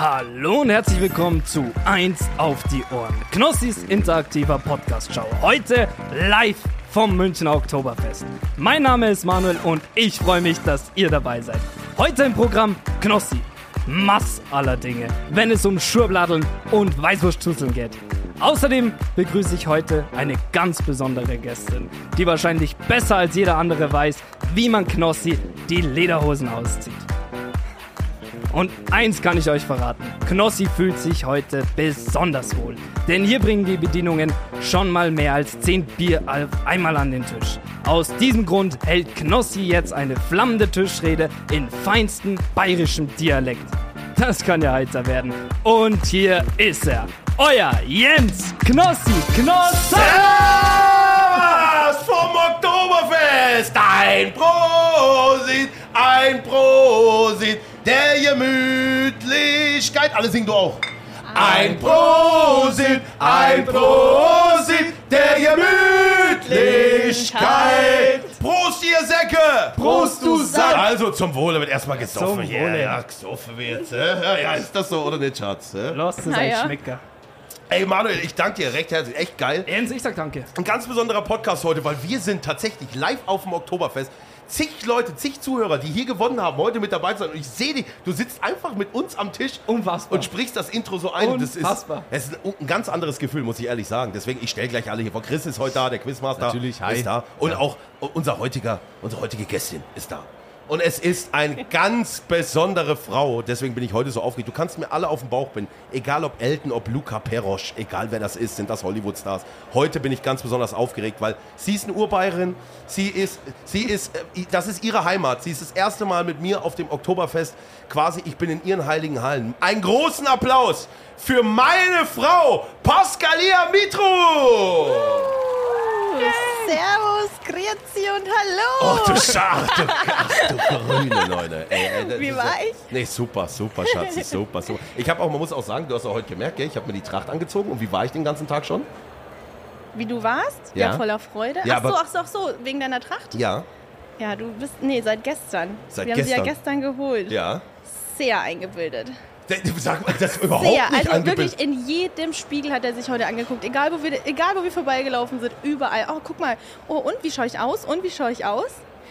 Hallo und herzlich willkommen zu 1 auf die Ohren. Knossis interaktiver Podcast-Show. Heute live vom Münchner Oktoberfest. Mein Name ist Manuel und ich freue mich, dass ihr dabei seid. Heute im Programm Knossi. Mass aller Dinge, wenn es um Schurbladeln und Weißwurstschüsseln geht. Außerdem begrüße ich heute eine ganz besondere Gästin, die wahrscheinlich besser als jeder andere weiß, wie man Knossi die Lederhosen auszieht. Und eins kann ich euch verraten. Knossi fühlt sich heute besonders wohl. Denn hier bringen die Bedienungen schon mal mehr als 10 Bier auf einmal an den Tisch. Aus diesem Grund hält Knossi jetzt eine flammende Tischrede in feinstem bayerischem Dialekt. Das kann ja heiter werden. Und hier ist er. Euer Jens Knossi Knossi! Servus vom Oktoberfest! Ein Prosit, ein Prosit der Gemütlichkeit. Alle singen du auch. Ein Prosit, ein Prosit der Gemütlichkeit. Prost, ihr Säcke! Prost, du Sack! Also zum Wohle wird erstmal gesoffen Zum hier. Wohle. Ja, gesoffen wird. Ja, ja, ist das so oder nicht, Schatz? Los, das ist ein ja. Schmecker. Ey, Manuel, ich danke dir recht herzlich. Echt geil. Jens, ich sag danke. Ein ganz besonderer Podcast heute, weil wir sind tatsächlich live auf dem Oktoberfest. Zig Leute, zig Zuhörer, die hier gewonnen haben, heute mit dabei sein. Und ich sehe dich, du sitzt einfach mit uns am Tisch Unfassbar. und sprichst das Intro so ein. Das ist, Unfassbar. es ist ein, ganz anderes Gefühl, muss ich ehrlich sagen. Deswegen, ich stelle gleich alle hier vor. Chris ist heute da, der Quizmaster Natürlich, hi. ist da. Und auch unser heutiger, unsere heutige Gästin ist da. Und es ist eine ganz besondere Frau. Deswegen bin ich heute so aufgeregt. Du kannst mir alle auf den Bauch binden. Egal ob Elton, ob Luca Perosch, egal wer das ist, sind das Hollywood-Stars. Heute bin ich ganz besonders aufgeregt, weil sie ist eine Urbayerin. Sie ist, sie ist, äh, das ist ihre Heimat. Sie ist das erste Mal mit mir auf dem Oktoberfest. Quasi, ich bin in ihren heiligen Hallen. Einen großen Applaus für meine Frau, Pascalia Mitru! Servus, Grüezi und Hallo! Oh, du Schaf, du, ach, du grüne Leute. Ey, ey, Wie war ich? Nee, super, super, Schatzi, super, super. Ich habe auch, man muss auch sagen, du hast auch heute gemerkt, gell? ich habe mir die Tracht angezogen. Und wie war ich den ganzen Tag schon? Wie du warst? Ja. Ja, voller Freude. Ja, ach so, ach so, ach so, wegen deiner Tracht? Ja, Ja, du bist, nee, seit gestern. Seit Wir haben sie ja gestern. gestern geholt. ja. Sehr eingebildet. Sag mal, das ist überhaupt Sehr, nicht also angebildet. wirklich in jedem Spiegel hat er sich heute angeguckt. Egal wo, wir, egal, wo wir vorbeigelaufen sind, überall. Oh, guck mal. Oh, und wie schaue ich aus? Und wie schaue ich aus?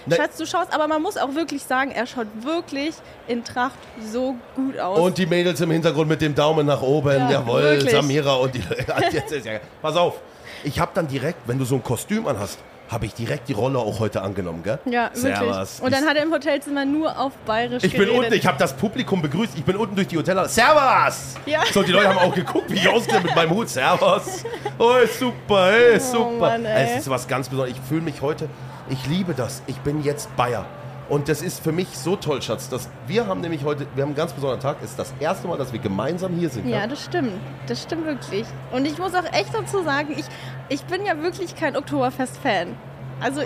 Schatz, du schaust, aber man muss auch wirklich sagen, er schaut wirklich in Tracht so gut aus. Und die Mädels im Hintergrund mit dem Daumen nach oben, Ja, jawohl, wirklich. Samira und die. Pass auf, ich habe dann direkt, wenn du so ein Kostüm anhast, habe ich direkt die Rolle auch heute angenommen, gell? ja, wirklich. Servus. Und dann hat er im Hotelzimmer nur auf Bayerisch Ich bin geredet. unten, ich habe das Publikum begrüßt. Ich bin unten durch die Hotel. Servus! Ja. So, die Leute haben auch geguckt, wie ich aussehe mit meinem Hut. Servus! Oh, super, ey, super. Mann, ey. Es ist was ganz Besonderes. Ich fühle mich heute, ich liebe das. Ich bin jetzt Bayer. Und das ist für mich so toll, Schatz. Dass wir haben nämlich heute, wir haben einen ganz besonderen Tag. Es ist das erste Mal, dass wir gemeinsam hier sind. Ja, das stimmt. Das stimmt wirklich. Und ich muss auch echt dazu sagen, ich, ich bin ja wirklich kein Oktoberfest-Fan. Also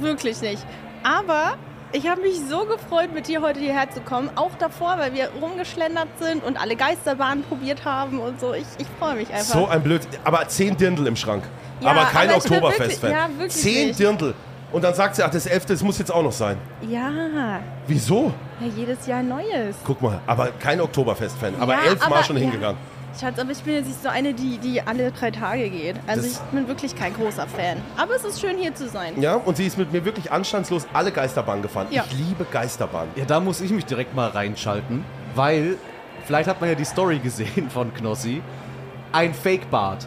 wirklich nicht. Aber ich habe mich so gefreut, mit dir heute hierher zu kommen. Auch davor, weil wir rumgeschlendert sind und alle Geisterbahnen probiert haben und so. Ich, ich freue mich einfach. So ein Blöd. Aber zehn Dirndl im Schrank. Ja, aber kein Oktoberfest-Fan. ja, Zehn nicht. Dirndl. Und dann sagt sie, ach, das elfte, das muss jetzt auch noch sein. ja, Wieso? ja, jedes Jahr Neues. Guck mal, aber kein Oktoberfest-Fan. Aber Ja, elfmal schon ja. Schatz, aber ich bin jetzt nicht so eine, die, die alle drei Tage geht. Also Das- ich bin wirklich kein großer Fan. Aber es ist schön, hier zu sein. Ja, und sie ist mit mir wirklich anstandslos alle Geisterbahnen gefahren. Ja. Ich liebe Geisterbahnen. Ja, da muss ich mich direkt mal reinschalten, weil vielleicht hat man ja die Story gesehen von Knossi. Ein Fake-Bart.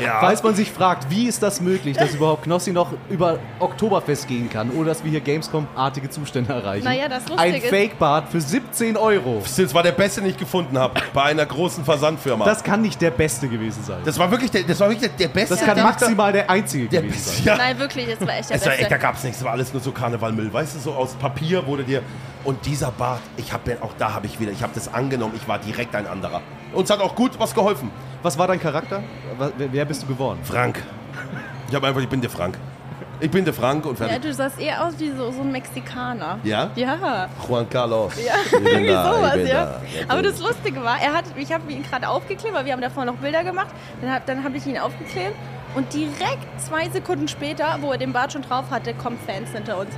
Ja. Falls man sich fragt, wie ist das möglich, dass überhaupt Knossi noch über Oktoberfest gehen kann, ohne dass wir hier Gamescom-artige Zustände erreichen. Naja, das Lustige Ein Fake-Bart für 17 Euro. Das war der beste, den ich gefunden habe. Bei einer großen Versandfirma. Das kann nicht der beste gewesen sein. Das war wirklich der, das war wirklich der, der beste. Das kann der, maximal der einzige der gewesen sein. Ja. Nein, wirklich, das war echt der Es war echt, da gab es nichts, es war alles nur so Karnevalmüll. Weißt du, so aus Papier wurde dir. Und dieser Bart, ich habe auch da habe ich wieder, ich habe das angenommen, ich war direkt ein anderer. Uns hat auch gut was geholfen. Was war dein Charakter? Wer bist du geworden? Frank. Ich habe einfach, ich bin der Frank. Ich bin der Frank und Ja, fertig. du sahst eher aus wie so, so ein Mexikaner. Ja? Ja. Juan Carlos. Ja, irgendwie sowas, ja. da. Aber das Lustige war, er hat, ich habe ihn gerade aufgeklebt, weil wir haben davor noch Bilder gemacht. Dann habe dann hab ich ihn aufgeklebt und direkt zwei Sekunden später, wo er den Bart schon drauf hatte, kommen Fans hinter uns.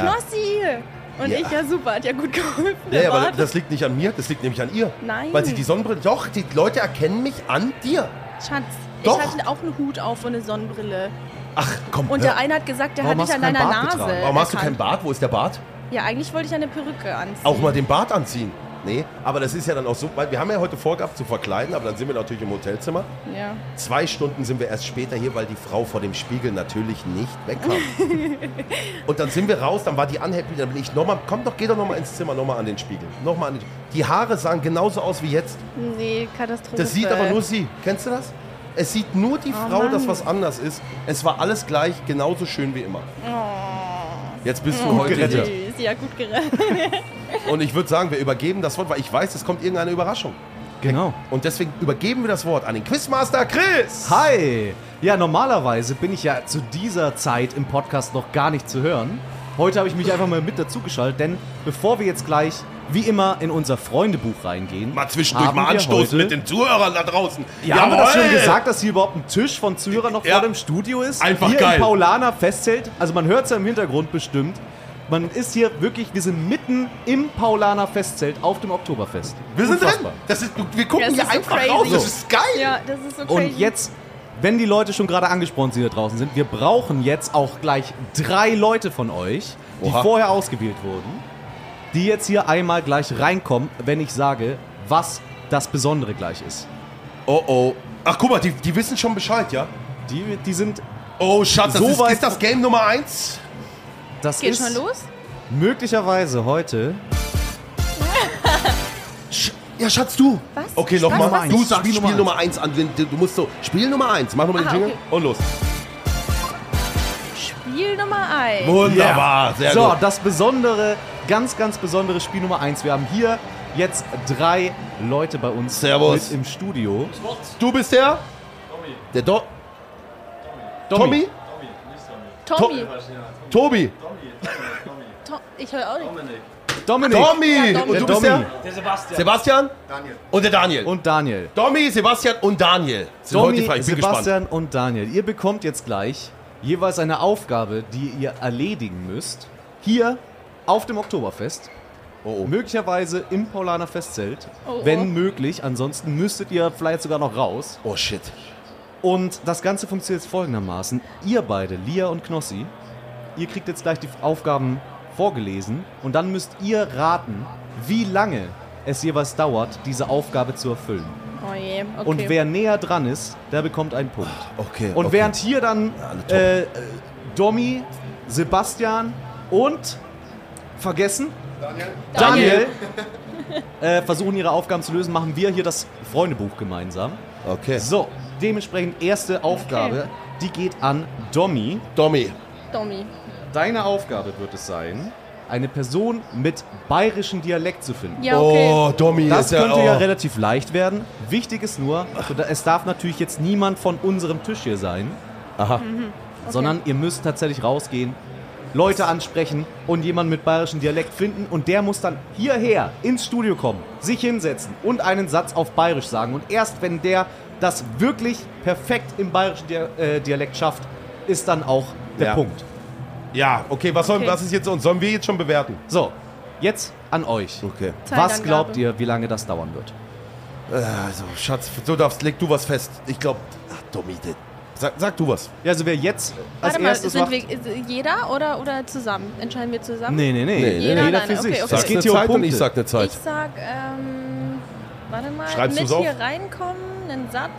Knossi, Und Ja. ich, ja super, hat ja gut geholfen. Ja, ja, aber das liegt nicht an mir, das liegt nämlich an ihr. Nein. Weil sie die Sonnenbrille. Doch, die Leute erkennen mich an dir. Schatz, Doch. ich hatte auch einen Hut auf und eine Sonnenbrille. Ach, komm. Und der eine hat gesagt, der Warum hat dich an deiner Bart Nase. getragen? Warum hast du keinen. Bart? Wo ist der Bart? Ja, eigentlich wollte ich eine Perücke anziehen. Auch mal den Bart anziehen. Nee, aber das ist ja dann auch so, weil wir haben ja heute vorgehabt zu verkleiden, aber dann sind wir natürlich im Hotelzimmer. Ja. Zwei Stunden sind wir erst später hier, weil die Frau vor dem Spiegel natürlich nicht wegkam. und dann sind wir raus, dann war die unhappy, dann bin ich nochmal, komm doch, geh doch nochmal ins Zimmer, nochmal an den Spiegel. Nochmal an den Die Haare sahen genauso aus wie jetzt. Nee, Katastrophe. Das sieht aber nur sie. Kennst du das? Es sieht nur die Oh Frau, Mann. dass was anders ist. Es war alles gleich, genauso schön wie immer. Jetzt bist du Oh, heute gerettet. Ja, gut gerettet. Und ich würde sagen, wir übergeben das Wort, weil ich weiß, es kommt irgendeine Überraschung. Genau. Und deswegen übergeben wir das Wort an den Quizmaster Chris. Hi! Ja, normalerweise bin ich ja zu dieser Zeit im Podcast noch gar nicht zu hören. Heute habe ich mich einfach mal mit dazugeschaltet, denn bevor wir jetzt gleich, wie immer, in unser Freundebuch reingehen, Mal zwischendurch mal anstoßen mit den Zuhörern da draußen. Ja, haben wir das Jawohl! schon gesagt, dass hier überhaupt ein Tisch von Zuhörern noch Ja. vor dem Studio ist? Einfach hier geil. im Paulaner Festzelt. Also man hört es ja im Hintergrund bestimmt. Man ist hier wirklich, wir sind mitten im Paulaner Festzelt auf dem Oktoberfest. Wir sind Unfassbar. drin. Das ist, wir gucken Das hier ist so einfach crazy. raus. Das ist geil. ja, das ist so crazy. Und jetzt, wenn die Leute schon gerade angesprochen sind, die da draußen sind, wir brauchen jetzt auch gleich drei Leute von euch, die Oha. vorher ausgewählt wurden, die jetzt hier einmal gleich reinkommen, wenn ich sage, was das Besondere gleich ist. Oh oh. Ach guck mal, die, die wissen schon Bescheid, ja? Die, die sind, Oh Schatz, das So ist, weit- ist das Game Nummer eins? Das Geht ist schon los? möglicherweise heute Sch ja, Schatz, du. Was? Okay, nochmal. Du Spiel sagst Spiel, Nummer Nummer eins an. Du musst so, Spiel Nummer eins. Mach nochmal den Aha, Jingle okay. und los. Spiel Nummer 1. Wunderbar, sehr so, gut. das besondere, ganz, ganz besondere Spiel Nummer 1. Wir haben hier jetzt drei Leute bei uns Servus. mit im Studio. Du bist der? Der Do Tommy? Tommy. Tobi. To ich höre auch nicht. Dominik Tommy. Ja, Tommy. Und du Der bist der? Der Sebastian. Sebastian? Daniel. Und der Daniel. und Daniel. Tommy, Sebastian und Daniel sind heute. Ich bin Sebastian und Daniel, ihr bekommt jetzt gleich jeweils eine Aufgabe, die ihr erledigen müsst. Hier auf dem Oktoberfest. Oh, oh. Möglicherweise im Paulaner Festzelt. Oh, oh. Wenn möglich. Ansonsten müsstet ihr vielleicht sogar noch raus. Oh shit. Und das Ganze funktioniert jetzt folgendermaßen. Ihr beide, Lia und Knossi, ihr kriegt jetzt gleich die Aufgaben vorgelesen und dann müsst ihr raten, wie lange es jeweils dauert, diese Aufgabe zu erfüllen. Oh je, okay. Und wer näher dran ist, der bekommt einen Punkt. Okay. Und okay. während hier dann top. äh, Domi, Sebastian und vergessen Daniel, äh, versuchen ihre Aufgaben zu lösen, machen wir hier das Freundebuch gemeinsam. Okay. So, dementsprechend erste Aufgabe, die geht an Domi. Tommy. Tommy. Deine Aufgabe wird es sein, eine Person mit bayerischem Dialekt zu finden. Ja, okay. Oh, Tommy. Das ist ja, könnte oh. ja relativ leicht werden. Wichtig ist nur, so da- es darf natürlich jetzt niemand von unserem Tisch hier sein, Aha. sondern ihr müsst tatsächlich rausgehen, Leute ansprechen und jemanden mit bayerischem Dialekt finden und der muss dann hierher ins Studio kommen, sich hinsetzen und einen Satz auf bayerisch sagen und erst wenn der das wirklich perfekt im bayerischen äh, Dialekt schafft, ist dann auch der Ja. Punkt. Ja, okay, was, soll, Okay. was ist jetzt und sollen wir jetzt schon bewerten? So, jetzt an euch. Okay. Was glaubt ihr, wie lange das dauern wird? Also, Schatz, du darfst, leg du was fest. Ich glaube, ach, Tommy, sag, sag du was. Ja, also wer jetzt als Warte mal, erstes sind macht... wir ist jeder oder, oder zusammen? Entscheiden wir zusammen? Nee, nee, nee. Nee, nee, Jeder Jeder für okay, sich. okay. Es Sagst geht hier um Punkte. ich sag eine Zeit. Ich sag, ähm, warte mal, Schreibst mit hier reinkommen, einen Satz.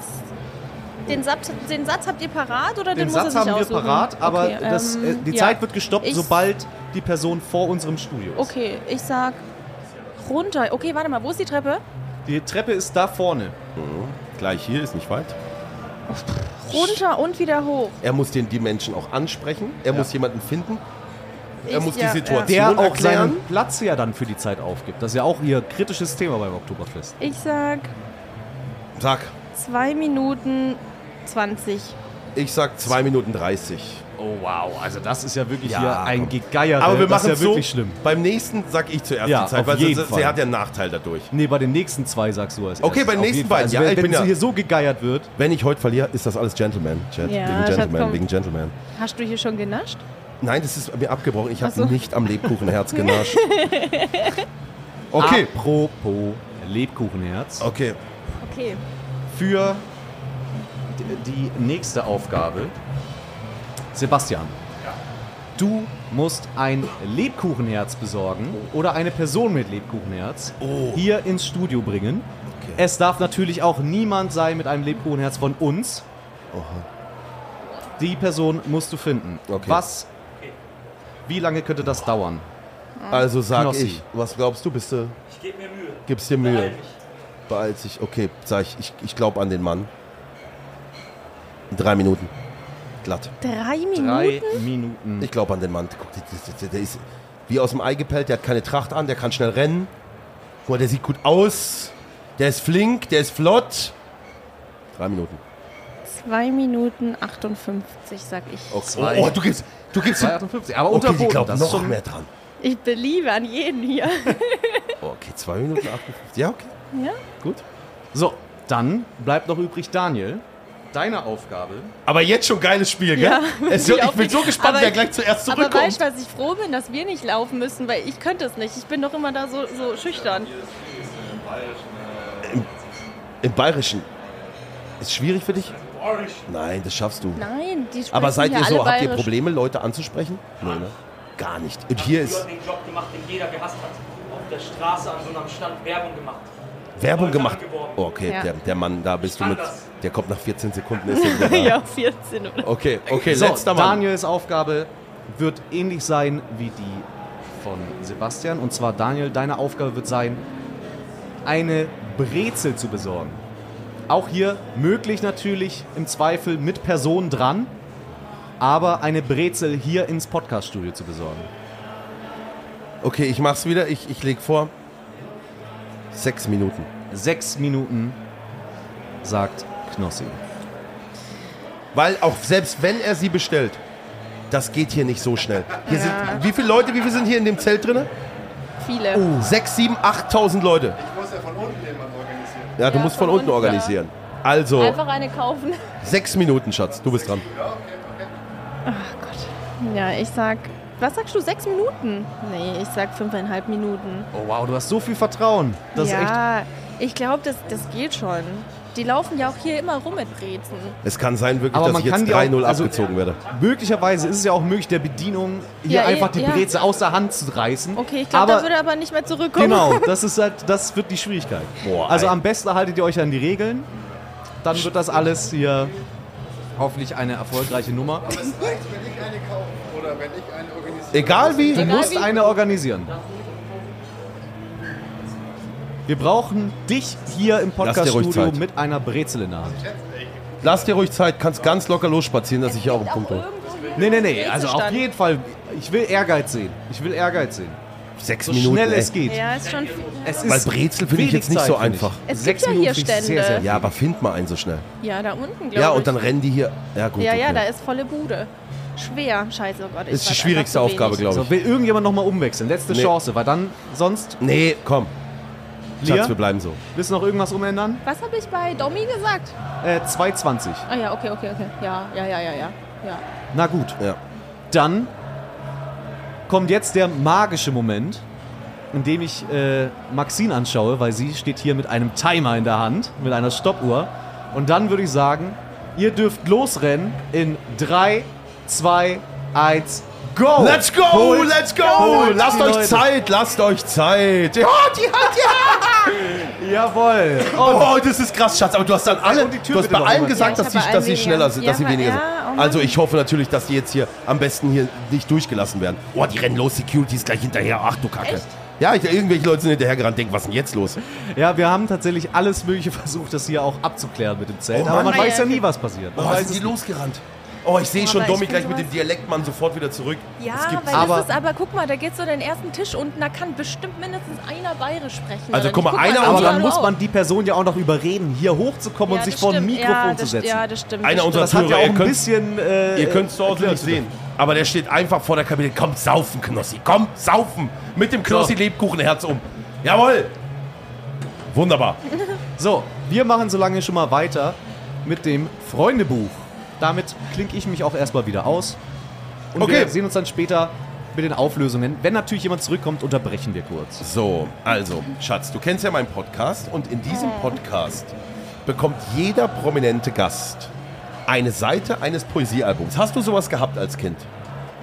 Den Satz, den Satz habt ihr parat oder den, Den muss Satz er sich haben wir aussuchen? parat, aber Okay, das, äh, ähm, die ja. Zeit wird gestoppt, Ich- sobald die Person vor unserem Studio ist. Okay, ich sag runter. Okay, warte mal, wo ist die Treppe? Die Treppe ist da vorne. Gleich hier, ist nicht weit. Runter und wieder hoch. Er muss den, die Menschen auch ansprechen. Er muss jemanden finden. Er Ich- muss ja, die Situation Der auch erklären. seinen Platz ja dann für die Zeit aufgibt. Das ist ja auch ihr kritisches Thema beim Oktoberfest. Ich sag Sag, 2 Minuten 20. ich sag 2 Minuten 30. Oh wow, also das ist ja wirklich Ja, hier ein. Gegeier. Aber wir das machen ist es ja so, wirklich schlimm. beim nächsten sag ich zuerst Ja, die Zeit, auf weil jeden sie, Fall. sie hat ja einen Nachteil dadurch. Nee, bei den nächsten zwei sagst du als Okay, erstes. bei den Auf nächsten beiden, Also ja, wenn ich bin wenn ja- hier so gegeiert wird, Wenn ich heute verliere, ist das alles Gentleman. Chat. Ja, wegen Gentleman, wegen Gentleman. Hast du hier schon genascht? Nein, das ist mir abgebrochen. Ich habe so. nicht am Lebkuchenherz genascht. Okay. Apropos Lebkuchenherz. Okay. Okay. Für die nächste Aufgabe. Sebastian. Du musst ein Lebkuchenherz besorgen oder eine Person mit Lebkuchenherz Oh. hier ins Studio bringen. Okay. Es darf natürlich auch niemand sein mit einem Lebkuchenherz von uns. Die Person musst du finden. Okay. Was? Wie lange könnte das dauern? Also sag Knossi. ich. Was glaubst du? Bist du. Ich gebe mir Mühe. Gibst dir Mühe? Beeilt sich. Okay, sag ich. Ich, ich glaube an den Mann. In drei Minuten. Glatt. Drei Minuten? Drei Minuten. Ich glaube an den Mann. Guck, der, der, der, der ist wie aus dem Ei gepellt. Der hat keine Tracht an. Der kann schnell rennen. Mal, der sieht gut aus. Der ist flink. Der ist flott. Drei Minuten. Zwei Minuten 58, sag ich. Okay. Zwei. Oh, du gibst. Du gibst. 258. Aber Okay, die unterboten. glaubt das ist noch schon mehr dran. Ich beliebe an jeden hier. Okay, zwei Minuten 58. Ja, okay. Ja? Gut. So, dann bleibt noch übrig Daniel. Deine Aufgabe. Aber jetzt schon geiles Spiel, gell? Ja, es, ich auch bin so gespannt, aber wer ich- gleich zuerst Aber zurückkommt. weißt du, was ich froh bin, dass wir nicht laufen müssen, weil ich könnte es nicht. Ich bin doch immer da so, so schüchtern. Im Bayerischen. Ist schwierig für dich? Nein, das schaffst du. Nein, die sprechen Aber seid ihr so, habt ihr bayerisch. Probleme, Leute anzusprechen? Nee, ne? Gar nicht. Und hier ist hast den Job gemacht, den jeder gehasst hat. Auf der Straße an so einem Stand Werbung gemacht. Werbung gemacht. Oh, okay, Ja. der, der Mann, da bist du mit. Der kommt nach 14 Sekunden. Ist. Ja, 14 oder Okay, okay, So, letzter Mann. Daniels Aufgabe wird ähnlich sein wie die von Sebastian. Und zwar, Daniel, deine Aufgabe wird sein, eine Brezel zu besorgen. Auch hier möglich natürlich im Zweifel mit Person dran, aber eine Brezel hier ins Podcaststudio zu besorgen. Okay, ich mach's wieder. Ich, ich leg vor. Sechs Minuten. Sechs Minuten, sagt Knossi. Weil auch selbst wenn er sie bestellt, das geht hier nicht so schnell. Hier Ja. sind, wie viele Leute, wie viele sind hier in dem Zelt drin? viele. Oh, sechs, sieben, achttausend Leute. Ich muss ja von unten jemanden organisieren. Ja, du Ja, musst von, von unten unten, organisieren. Also, Einfach eine kaufen. sechs Minuten, Schatz. Du bist dran. Ja, ich sag. Was sagst du? Sechs Minuten? Nee, ich sag fünfeinhalb Minuten. Oh wow, du hast so viel Vertrauen. Das ist echt. ja, ich glaube, das, das geht schon. Die laufen ja auch hier immer rum mit Brezen. Es kann sein wirklich, Aber dass man ich jetzt kann die auch- 3-0 also- abgezogen werde. Möglicherweise ist es ja auch möglich, der Bedienung hier Ja, einfach eh, die ja. Brezel aus der Hand zu reißen. Okay, ich glaube, da würde er aber nicht mehr zurückkommen. Genau, das ist halt, das wird die Schwierigkeit. Boah, also ey. am besten haltet ihr euch an die Regeln. Dann wird das alles hier hoffentlich eine erfolgreiche Nummer. Aber es reicht, wenn ich eine kaufe oder wenn ich eine. Egal wie. Du musst eine organisieren. Wir brauchen dich hier im Podcaststudio mit einer Brezel in der Hand. Lass dir ruhig Zeit, kannst ganz locker losspazieren, dass ich hier auch einen Punkt hier Nee, nee, nee, also auf jeden Fall. Ich will Ehrgeiz sehen. Ich will Ehrgeiz sehen. Sechs So Minuten. schnell ey. es geht. Ja, ist schon viel. Es Weil ist Brezel finde ich jetzt nicht Zeit, so einfach. Es Sechs gibt ja hier Minuten finde ich sehr, sehr Stände. Ja, aber find mal einen so schnell. Ja, da unten, glaube Ja, ich. und dann rennen die hier. Ja, gut. Ja, okay. ja, da ist volle Bude. Schwer. Scheiße, oh Gott. ich ist die schwierigste Aufgabe, glaube So, ich. will irgendjemand nochmal umwechseln? Letzte Nee. Chance, weil dann sonst. Nee, komm. Schatz, Lia, wir bleiben so. willst du noch irgendwas umändern? Was habe ich bei Domi gesagt? Äh, 2,20. Ah ja, okay, okay, okay. Ja, ja, ja, ja, ja. ja. Na gut. Ja. Dann kommt jetzt der magische Moment, in dem ich äh, Maxine anschaue, weil sie steht hier mit einem Timer in der Hand, mit einer Stoppuhr. Und dann würde ich sagen, ihr dürft losrennen in 3, 2, 1, go! Let's go, Holt- let's go! holt Lasst euch Leute. Zeit, lasst euch Zeit. Ja, die hat ja. Jawohl! Oh, das ist krass, Schatz. Aber du hast dann alle, die Tür du hast bei allen gesagt, Ja, dass, die, dass sie schneller sind, weniger. dass sie Ja, weniger ja, sind. oh. Also ich hoffe natürlich, dass die jetzt hier am besten hier nicht durchgelassen werden. Oh, die rennen los, Security ist gleich hinterher. Ach du Kacke. Echt? Ja, ich, irgendwelche Leute sind hinterhergerannt, denken, was ist denn jetzt los? Ja, wir haben tatsächlich alles Mögliche versucht, das hier auch abzuklären mit dem Zelt. Oh aber man weiß ja Ja, nie, was passiert. Man Oh, weiß sind es die nicht. losgerannt? Oh, ich sehe schon Domi ich gleich mit dem Dialektmann sofort wieder zurück. Ja, Das gibt's weil aber- das ist aber, guck mal, da geht so den ersten Tisch unten, da kann bestimmt mindestens einer bayerisch sprechen. Also, guck mal, nicht? einer das Aber unserer- dann ja muss man die Person ja auch noch überreden, hier hochzukommen Ja, und sich vor ein. Mikrofon ja, zu das, setzen. Ja, das stimmt. Einer das unserer Das hat ja Hörer, auch ein könnt- bisschen. Äh, Ihr könnt es zu Hause nicht sehen. Aber der steht einfach vor der Kabine. Komm, saufen, Knossi. Komm, saufen. Mit dem Knossi Lebkuchenherz um. Jawohl. Wunderbar. So, wir machen so lange schon mal weiter mit dem Freundebuch. Damit klinke ich mich auch erstmal wieder aus. Und Okay. wir sehen uns dann später mit den Auflösungen. Wenn natürlich jemand zurückkommt, unterbrechen wir kurz. So, also, Schatz, du kennst ja meinen Podcast und in diesem. Podcast bekommt jeder prominente Gast eine Seite eines Poesiealbums. Hast du sowas gehabt als Kind?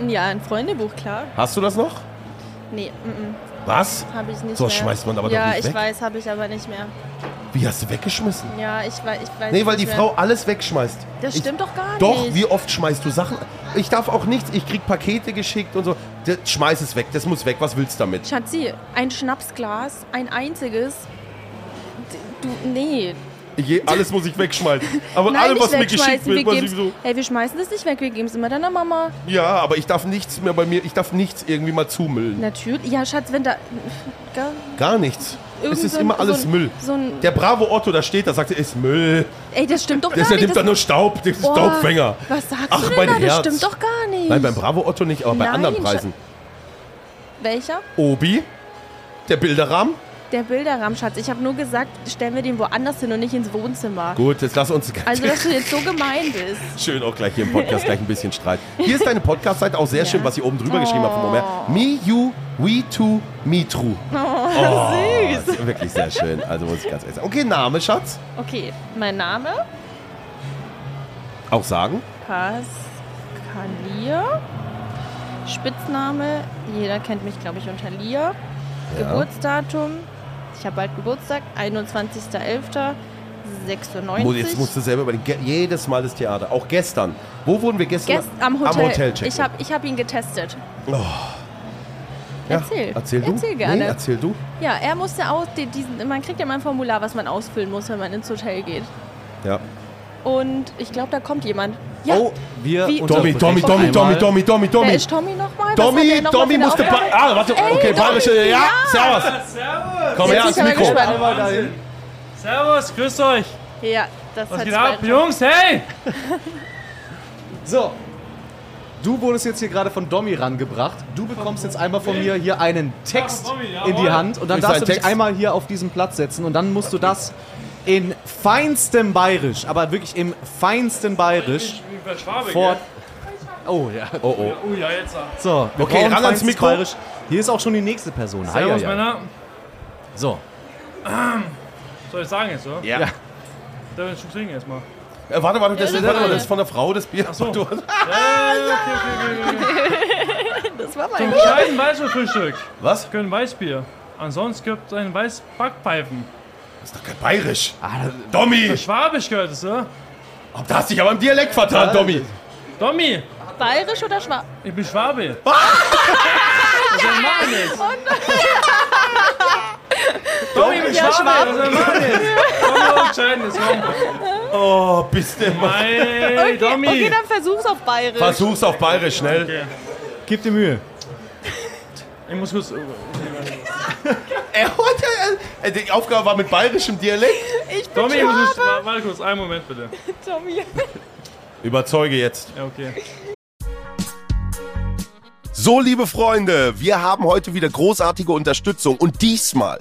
Ja, ein Freundebuch, klar. Hast du das noch? Nee, mm, Was? mm, habe ich nicht So mehr. schmeißt man aber doch ja, nicht ich weg. weiß, habe ich aber nicht mehr. Wie hast du weggeschmissen? Ja, ich weiß, ich weiß Nee, weil die Frau alles wegschmeißt. Das Ich- stimmt doch gar Doch, nicht. wie oft schmeißt du Sachen? Ich darf auch nichts. Ich krieg Pakete geschickt und so. Das, schmeiß es weg. Das muss weg. Was willst du damit? Schatzi, ein Schnapsglas, ein einziges. Du, nee. Je, alles muss ich wegschmeißen. Aber Nein, alles, was mir geschickt wird, Wir was so. hey, wir schmeißen das nicht weg, wir geben es immer deiner Mama. Ja, aber ich darf nichts mehr bei mir. Ich darf nichts irgendwie mal zumüllen. Natürlich. Ja, Schatz, wenn da. Gar, Gar nichts. Es ist so immer alles so ein, Müll. So Der brave Otto, da steht, da sagt er, ist Müll. ey, das stimmt doch gar der nicht. nimmt das, doch nur Staub, das ist Oh, Staubfänger. Was sagst Ach, du denn mein da? Herz. Das stimmt doch gar nicht. Nein, beim Bravo Otto nicht, aber bei Nein, anderen. Preisen. Welcher? Obi, der Bilderrahmen. Der Bilderrahmen, Schatz. Ich habe nur gesagt, stellen wir den woanders hin und nicht ins Wohnzimmer. Gut, jetzt lass uns Also, dass du jetzt so gemein bist. schön auch gleach hier im Podcast gleich ein bisschen Streit. Hier ist deine Podcast-Seite auch sehr schön, was ich oben drüber geschrieben habe Omer. Me, you, we, two, me, true. Oh, süß. Ist wirklich sehr schön. Also muss ich ganz ehrlich sagen. Okay, Name, Schatz. Okay, mein Name? Auch sagen. Pascalia. Spitzname, jeder kennt mich, glaube ich, unter Lia. Geburtsdatum, ich habe bald Geburtstag, 21.11.96. Muss- Jetzt musst du selber über den, Ge- jedes Mal das Theater. Auch gestern. Wo wurden wir gestern? Gest am Hotel. Hotelcheck. ich habe ich hab ihn getestet. Ja, Erzähl. Erzähl du. Erzähl gerne. Nee, erzähl du. Ja, er musste aus, die- diesen, man kriegt ja mal ein Formular, was man ausfüllen muss, wenn man ins Hotel geht. Ja. Und ich glaube, da kommt jemand. Ja, Oh, wir Wie- Tommy, Tommy, Tommy, Tommy, einmal. Tommy, Tommy, wer Tommy. ist Tommy nochmal? Tommy, Tommy musste. Ah, warte, okay, bayerische. Ja, servus. Komm her ans Mikro. Servus, grüßt euch. Ja, das Was geht ab, Jungs? Hey! So. Du wurdest jetzt hier gerade von Domi rangebracht. Du bekommst jetzt einmal von mir hier einen Text in die. Hand und dann darfst du dich Text? einmal hier auf diesen Platz setzen und dann musst du das in feinstem Bayerisch, aber wirklich im feinsten Bayerisch Ich bin Schwabe, vor. Oh ja. Oh, oh. Oh ja, jetzt. So, wir Okay, ran ans Mikro. Bayerisch. Hier ist auch schon die nächste Person. Hi, Servus. Männer. So. Soll ich sagen jetzt, oder? Ja. Ja. Da will ich schon trinken erstmal. Äh, warte, warte, das, Ja, ist, das das ist von der Frau, das Bier. so. Du, Ja, ja, okay, okay, okay, okay. Das war Zum mein kleinen Weißbierfrühstück. was? Können Weißbier. Ansonsten gibt es ein Weißbackpfeifen. Das ist doch kein Bayerisch. Ah, Dommi! Schwabisch gehört es, oder? Oh, Da hast dich aber im Dialekt vertan, Dommi. Tommy, Bayerisch oder Schwab? ich bin Schwabe. Was soll ich machen jetzt? Tommy, ich bin Ja, Schwabe. Soll ich machen jetzt? Komm. Oh, bist du immer. Hey, Tommy. Okay, dann versuch's auf Bayerisch. Versuch's auf Bayerisch, schnell. Okay. Gib dir Mühe. Ich muss kurz. Er wollte, äh, die Aufgabe war mit bayerischem Dialekt. Ich bin Tommy, ich muss kurz. Warte kurz, einen Moment bitte. Tommy. Überzeuge jetzt. Ja, okay. So, liebe Freunde, wir haben heute wieder großartige Unterstützung und diesmal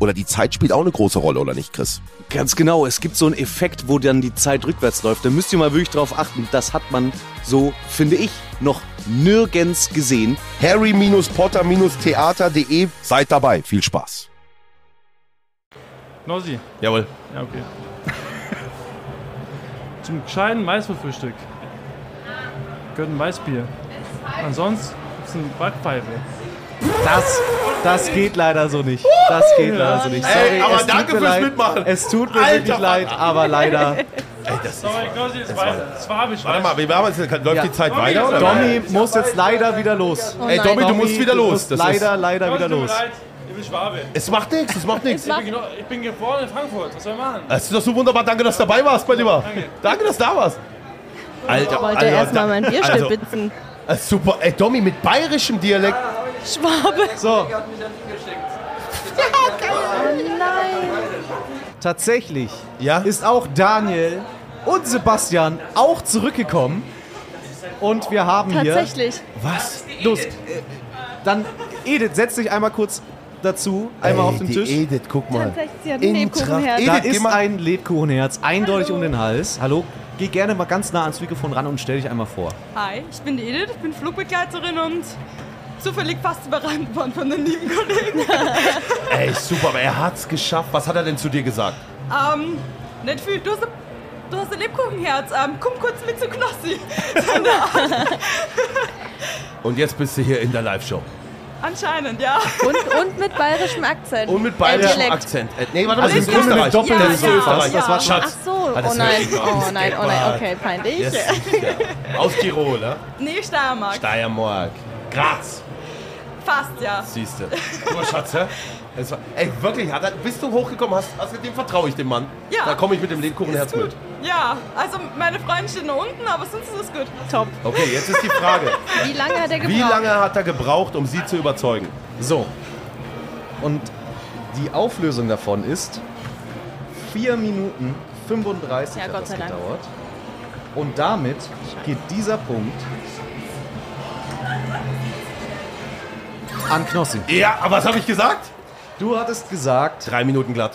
oder die Zeit spielt auch eine große Rolle, oder nicht, Chris? Ganz genau, es gibt so einen Effekt, wo dann die Zeit rückwärts läuft. Da müsst ihr mal wirklich drauf achten. Das hat man so, finde ich, noch nirgends gesehen. harry-potter-theater.de Seid dabei, viel Spaß. Knossi. Jawohl. Ja, okay. Zum gescheiten Weißwürfelfrühstück gehört ein Weißbier. Ansonsten gibt's eine Backpfeife. Das, das geht leider so nicht. Das geht leider so nicht. Sorry, Ey, aber es tut danke mir fürs leid. Mitmachen. Es tut mir Alter wirklich leid, Vater. aber leider. Ey, das Sorry, das, war, das war Warte mal, wie wir jetzt? Läuft Ja. die Zeit Tommy, weiter? Oder? Domi muss jetzt leider wieder los. Oh Ey. Domi, du musst wieder los. musst Das leider, ist, leider wieder los. Ich bin Schwabe. es macht nichts, es macht nichts. Ich bin, ich bin geboren in Frankfurt. Was soll ich machen? Es ist doch so wunderbar. Danke, dass du dabei warst, mein Lieber. Danke. Danke, dass du da warst. Alter, Ich wollte Alter, erstmal mein Bier also, stibitzen. äh, Super. Ey, Domi, mit bayerischem Dialekt. Schwabe. So, Nein. tatsächlich Ja? ist auch Daniel und Sebastian auch zurückgekommen. Und wir haben hier. Tatsächlich. Was? Los, äh, dann Edith, setz dich einmal kurz dazu, einmal Ey, auf den die Tisch. Edith, guck mal. Tatsächlich, sie hat ein In Lebkuchenherz. Da Edith, geh ist mal- ein Lebkuchenherz, eindeutig um den Hals. Hallo, geh gerne mal ganz nah ans Mikrofon ran und stell dich einmal vor. Hi, ich bin die Edith, ich bin Flugbegleiterin und zufällig fast überrannt worden von den lieben Kollegen. Ey, super, aber er hat's geschafft. Was hat er denn zu dir gesagt? ähm, nicht viel, du hast, ein- du hast ein Lebkuchenherz, ähm, komm kurz mit zu Knossi. Und jetzt bist du hier in der Live-Show. Anscheinend, ja. Und, und mit bayerischem Akzent. Und mit Äh, bayerischem Dialekt. Akzent. Äh, nee, warte mal, das ist Österreich. das ist Ja, ja, Österreich. ja. Das war Ach Schatz. so, Ah, oh das nein, oh nein, oh nein, okay, peinlich. Ja, sicher. Aus Tirol, ne? Nee, Steiermark. Steiermark. Graz. Fast, ja. Siehst du. Du, Schatz, hä? Es war, ey, wirklich, hat er, bist du hochgekommen? Hast, hast, dem vertraue ich dem Mann. Ja. Da komme ich mit dem Lebkuchenherz mit. Ja, also meine Freundin steht noch unten, aber sonst ist es gut. Top. Okay, jetzt ist die Frage. Wie lange hat er gebraucht? Wie lange hat er gebraucht, um sie zu überzeugen? So. Und die Auflösung davon ist 4 Minuten 35 Ja, hat Gott das sei Dank. gedauert. Und damit geht dieser Punkt an Knossi. Ja, aber was habe ich gesagt? Du hattest gesagt, Drei Minuten glatt.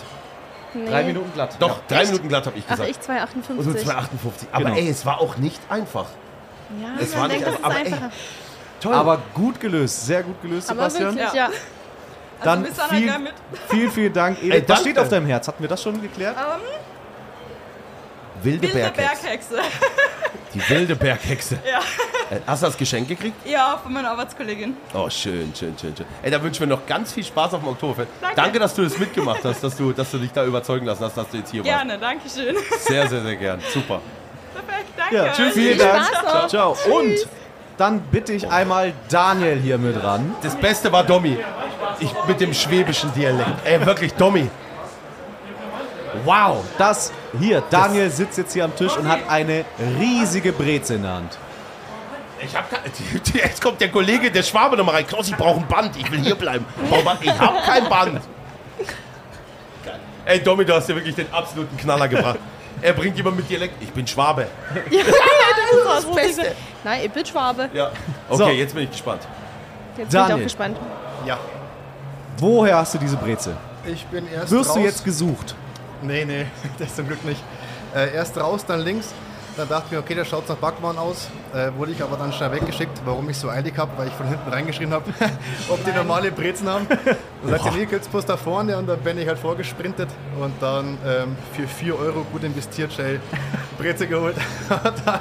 Nee. drei Minuten glatt. Doch, Ja. drei Echt? Minuten glatt habe ich Ach, gesagt. ich 2,58. Und so 2,58. Aber Genau. ey, es war auch nicht einfach. Ja, Es man war denkt, nicht das einfach, aber ey. Toll. Aber gut gelöst, sehr gut gelöst, Aber Sebastian. wirklich, Ja. ja. Dann Also du dann viel, gleich mit. vielen, vielen Dank, Edith. Ey, Was danke. steht auf deinem Herz? Hatten wir das schon geklärt? Ähm, wilde wilde Berghexe. Berghexe. Die wilde Berghexe. Ja. Äh, Hast du das Geschenk gekriegt? ja, von meiner Arbeitskollegin. Oh, schön, schön, schön, schön. Ey, da wünschen wir noch ganz viel Spaß auf dem Oktoberfest. Danke. Danke, dass du das mitgemacht hast, dass du, dass du dich da überzeugen lassen hast, dass du jetzt hier warst. Gerne, danke schön. Sehr, sehr, sehr gern. Super. Perfekt, danke. Ja, tschüss. Vielen Viel Dank. Noch. Ciao. Und dann bitte ich einmal Daniel hier mit ran. Das Beste war Domi. Ich mit dem schwäbischen Dialekt. Ey, wirklich, Domi. Wow. Das hier, Daniel sitzt jetzt hier am Tisch und hat eine riesige Breze in der Hand. Ich hab jetzt kommt der Kollege, der Schwabe nochmal rein. Klaus, ich brauche ein Band. Ich will hier bleiben. Ich hab kein Band. Ey, Domi, du hast dir wirklich den absoluten Knaller gebracht. Er bringt jemand mit Dialekt. Ich bin Schwabe. das ist das Beste. Beste. Nein, ich bin Schwabe. Ja. Okay, So. jetzt bin ich gespannt. Jetzt bin ich Daniel. auch gespannt. Ja, Woher hast du diese Breze? ich bin erst Wirst raus. du jetzt gesucht? Nee, nee, das zum Glück nicht. Äh, erst raus, dann links. Dann dachte ich mir, okay, da schaut nach Backwaren aus. Äh, wurde ich aber dann schnell weggeschickt, warum ich so eilig habe, weil ich von hinten reingeschrien habe, ob die normale Brezen haben. Dann sagt er, nee, geht's bloß da vorne und dann bin ich halt vorgesprintet und dann ähm, für 4 Euro gut investiert, schnell Breze geholt dann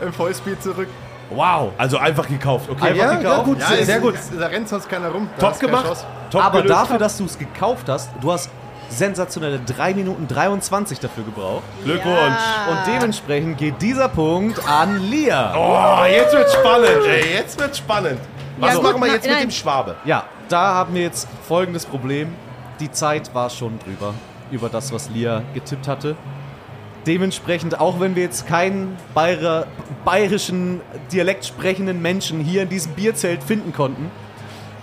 im Vollspeed zurück. Wow. Also einfach gekauft. Okay. Einfach Ja, gekauft? ja, gut, Ja, sehr, sehr gut. Da rennt sonst keiner rum. Da Top gemacht. Top Aber gelöst. dafür, dass du es gekauft hast, du hast sensationelle 3 Minuten 23 dafür gebraucht. Glückwunsch. Und dementsprechend geht dieser Punkt an Lia. Oh, jetzt wird's spannend, ey. Jetzt wird's spannend. Was gut, machen wir jetzt mit nein. dem Schwabe? Ja, da haben wir jetzt folgendes Problem. Die Zeit war schon drüber, über das, was Lia getippt hatte. Dementsprechend, auch wenn wir jetzt keinen Bayer, bayerischen Dialekt sprechenden Menschen hier in diesem Bierzelt finden konnten,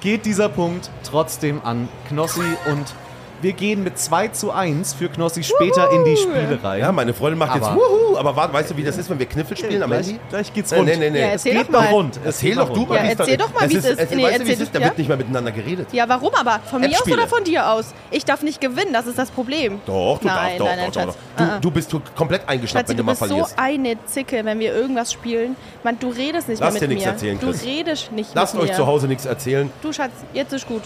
geht dieser Punkt trotzdem an Knossi und Wir gehen mit 2 zu 1 für Knossi später in die Spiele rein. Ja, meine Freundin macht jetzt Aber- Wuhu, aber warte, weißt du, wie das ist, wenn wir Kniffel spielen am Handy? gleich geht's Nee, rund. nee, nee, nee. Ja, Es erzähl geht doch mal. rund. Es Erzähl doch du mal, Ja, wie es erzähl ist. doch mal, wie es ist. es Nee, weißt du, wie erzähl es ist? Da du- wird nicht mehr miteinander geredet. Ja, warum aber? Von mir aus oder von dir aus? Ich darf nicht gewinnen, das ist das Problem. Doch, du nein, darfst, doch, nein, doch, nein, doch, doch. Ah, ah. Du, du bist komplett eingeschnappt, wenn du du mal bist so verlierst. eine Zicke, wenn wir irgendwas spielen. Man, du redest nicht Lass mehr dir mit nichts mir. erzählen, du redest nicht Lasst mit euch mir. zu Hause nichts erzählen. Du Schatz, jetzt ist gut.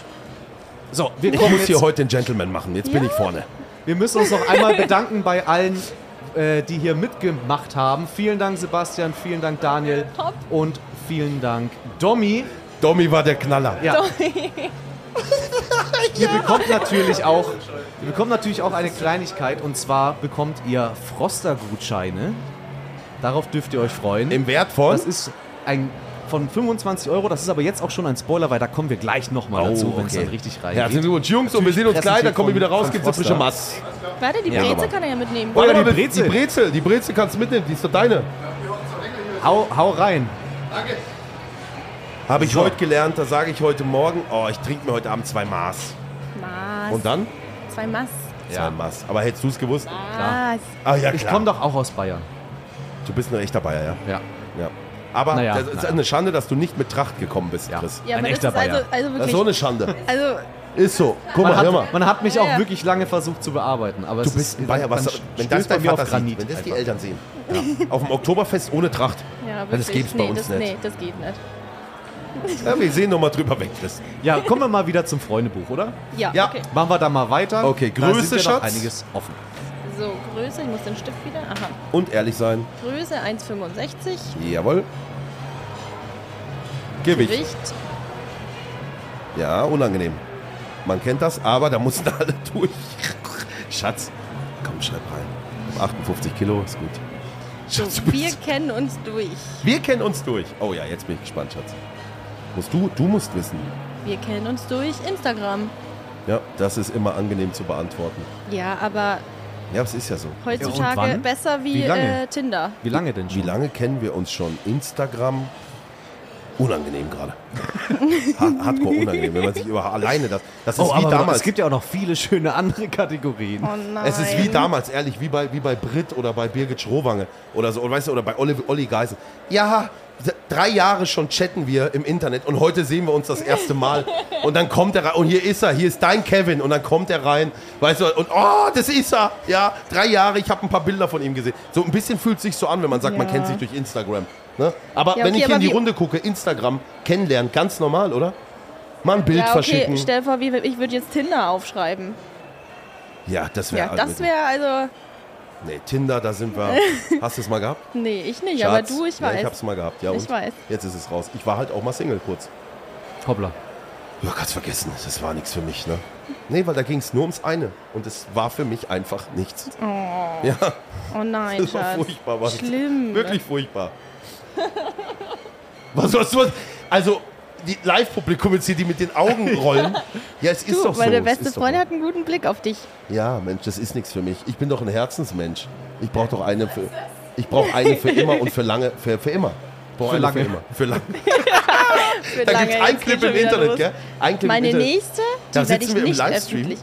So, wir Ich muss hier heute den Gentleman machen. Jetzt bin Ja. ich vorne. Wir müssen uns noch einmal bedanken bei allen, äh, die hier mitgemacht haben. Vielen Dank, Sebastian. Vielen Dank, Daniel. Top. Und vielen Dank, Domi. Domi war der Knaller. Ja. Ihr bekommt natürlich auch, ihr bekommt natürlich auch eine Kleinigkeit und zwar bekommt ihr Froster-Gutscheine. Darauf dürft ihr euch freuen. Im Wert von? Das ist ein von 25 Euro. Das ist aber jetzt auch schon ein Spoiler, weil da kommen wir gleich nochmal Oh, dazu, wenn es okay. dann richtig Herzlichen reingeht. Glückwunsch, Jungs. Und wir sehen uns gleich. Dann kommen wir wieder raus. Von Gibt es eine frische Froster. Mass. Warte, die Ja, Breze aber- kann er ja mitnehmen. Oder Warte die Brezel. Die Brezel. Die Brezel kannst du mitnehmen. Die ist doch deine. Hau, hau rein. Habe ich So. heute gelernt. Da sage ich heute Morgen, oh, ich trinke mir heute Abend zwei Maß. Maß. Und dann? Zwei Maß. Zwei Maß. Aber hättest du es gewusst? Maß. Ah ja, Ich klar. komme doch auch aus Bayern. Du bist ein echter Bayer, ja. Ja. ja. Aber Naja, das ist naja. eine Schande, dass du nicht mit Tracht gekommen bist, Ja. Chris. Ja, Ein echter das ist also, Bayer. also Das ist wirklich. so eine Schande. also, Ist so. Guck Man mal, hör mal. hat, man hat mich auch Ja. wirklich lange versucht zu bearbeiten. Aber Du es bist ein ist, Bayer. Was, wenn das bei mir auf Granit sieht, wenn das die. Eltern sehen. Auf dem Oktoberfest ohne Tracht. ja, Das gibt's bei nee, uns das, nicht. Nee, das geht nicht. Ja, wir sehen noch mal drüber weg, Chris. Ja, kommen wir mal wieder zum Freundebuch, oder? Ja, Ja. okay. Machen wir da mal weiter. Okay, da Größe, sind ja noch Schatz? einiges offen. So, Größe, ich muss den Stift wieder. Aha. Und ehrlich sein. Größe 1,65. Jawohl. Gewicht. Gewicht. Ja, unangenehm. Man kennt das, aber da mussten alle durch. Schatz, komm, schreib rein. 58 Kilo, ist gut. So, Schatz, du wir kennen uns durch. wir kennen uns durch. Oh ja, jetzt bin ich gespannt, Schatz. Musst du, du musst wissen. Wir kennen uns durch Instagram. Ja, das ist immer angenehm zu beantworten. Ja, aber Ja, es ist ja so. heutzutage wann? besser wie, Wie? Äh, Tinder. Wie lange denn Wie schon? lange kennen wir uns schon? Instagram. Unangenehm gerade. Ha- Hardcore unangenehm, wenn man sich über alleine das. Das ist Oh, wie aber damals. es gibt ja auch noch viele schöne andere Kategorien. Oh nein. Es ist wie damals, ehrlich, wie bei, wie bei Brit oder bei Birgit Schrowange oder so, oder, weißt du, oder bei Olli, Olli Geisel. Ja, drei Jahre schon chatten wir im Internet und heute sehen wir uns das erste Mal. Und dann kommt er rein, und hier ist er, hier ist dein Kevin. Und dann kommt er rein, weißt du, und oh, das ist er. Ja, drei Jahre, ich habe ein paar Bilder von ihm gesehen. So ein bisschen fühlt es sich so an, wenn man sagt, man Ja. kennt sich durch Instagram. Ne? Aber Ja, wenn okay, ich hier in die Runde gucke, Instagram kennenlernen, ganz normal, oder? Mal ein Bild ja, okay, verschicken. stell vor, ich würde jetzt Tinder aufschreiben. Ja, das wäre. Ja, das wäre also. Nee, Tinder, da sind wir. Hast du es mal gehabt? Nee, ich nicht, Schatz? aber du, ich Ja, weiß. ich hab's mal gehabt, ja. Ich und weiß. Jetzt ist es raus. Ich war halt auch mal Single kurz. Hoppla. Ja, kannst vergessen, das war nichts für mich, ne? Nee, weil da ging es nur ums eine. Und es war für mich einfach nichts. Ja, oh nein, das war Schatz. furchtbar. War Schlimm. Wirklich furchtbar. was, was, was? Also, die Live-Publikum jetzt hier, die mit den Augen rollen. Ja, es ist Du, doch so. meine es beste Freundin hat einen guten Blick auf dich. Ja, Mensch, das ist nichts für mich. Ich bin doch ein Herzensmensch. Ich brauche doch eine für. Ich brauche eine für immer und für lange, für, für immer. Brauch Für eine lange. Für immer. Für lange. Für Da gibt es einen Clip im Internet, los. gell? Ein Clip Meine im Internet. nächste, Da die werde ich sitzen wir im nicht Livestream.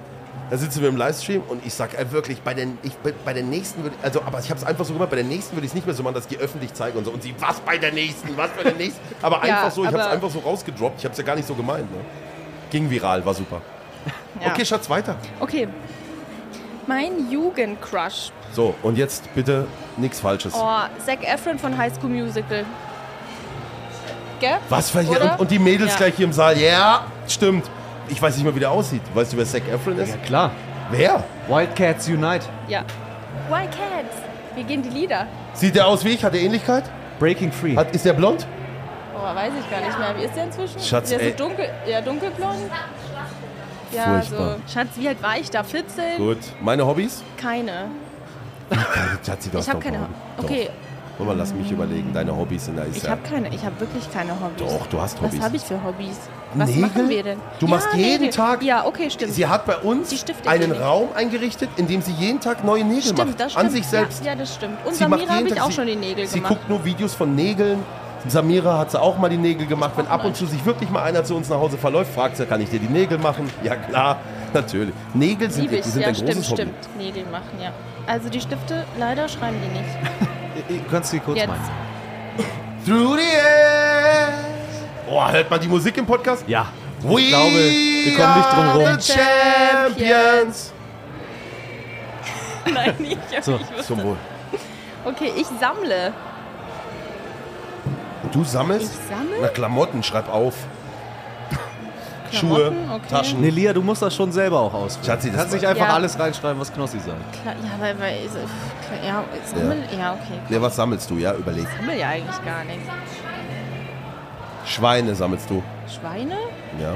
Da sitzen wir im Livestream und ich sag äh, wirklich, bei den, ich, bei- der nächsten würde also, aber ich habe es einfach so gemacht, bei der nächsten würde ich es nicht mehr so machen, dass ich die öffentlich zeige und so. Und sie, was bei der nächsten, was bei der nächsten. Aber Ja, einfach so, ich habe es einfach so rausgedroppt. Ich habe es ja gar nicht so gemeint. Ne? Ging viral, war super. Ja. Okay, Schatz, weiter. Okay. Mein Jugendcrush. So, und jetzt bitte nichts Falsches. Oh, Zac Efron von High School Musical. Gell? Was für hier? Und, und die Mädels Ja. gleich hier im Saal. Ja, stimmt. Ich weiß nicht mal, wie der aussieht. Weißt du, wer Zac Efron ist? Ja, klar. Wer? Wildcats Unite. Ja. Why Cats? Wir gehen die Lieder. Sieht der aus wie ich? Hat er Ähnlichkeit? Breaking Free. Hat, ist der blond? Oh, weiß ich gar nicht mehr. Wie ist der inzwischen? Schatz, der ist so dunkel, ja, dunkelblond. Ja, Furchtbar. so. Schatz, wie alt war ich da? 14? Gut. Meine Hobbys? Keine. Schatzi, du Ich habe keine. Hobbys. Okay, Doch. Guck mal, lass mich überlegen. Deine Hobbys sind da ist ich ja. habe keine. Ich habe wirklich keine Hobbys. Doch, du hast Hobbys. Was habe ich für Hobbys? Was Nägel? machen wir denn? Du machst jeden Nägel. Tag- Ja, okay, stimmt. Sie hat bei uns einen. Raum eingerichtet, in dem sie jeden Tag neue Nägel stimmt, macht. das stimmt. An sich selbst. Ja, ja das stimmt. Und Sie Samira habe ich Tag- auch sie- schon die Nägel Sie gemacht. guckt nur Videos von Nägeln. Samira hat sie auch mal die Nägel gemacht. Wenn ab und zu sich wirklich mal einer zu uns nach Hause verläuft, fragt sie, kann ich dir die Nägel machen? Ja klar, natürlich. Nägel sind, Liebe die ich. sind Ja, ein stimmt, großes Hobby. stimmt. Nägel machen, ja. Also die Stifte, leider schreiben die nicht. Du kannst sie kurz Jetzt. meinen. Through the air. Oh, hört man die Musik im Podcast? Ja. We Ich glaube, wir kommen nicht drum rum. Champions. Nein, nicht. aber So, ich. Zum Wohl. Okay, ich sammle. Du sammelst? Ich sammle? Na, Klamotten, schreib auf. Schuhe, okay. Taschen. Nee, Lia, du musst das schon selber auch ausführen. Schatzi, das du kannst nicht einfach Ja. alles reinschreiben, was Knossi sagt. Klar, ja, weil, weil ich, ja, ich sammle, ja. okay. Ne, was sammelst du? Ja, überleg. Ich sammle ja eigentlich gar nichts. Schweine sammelst du. Schweine? Ja.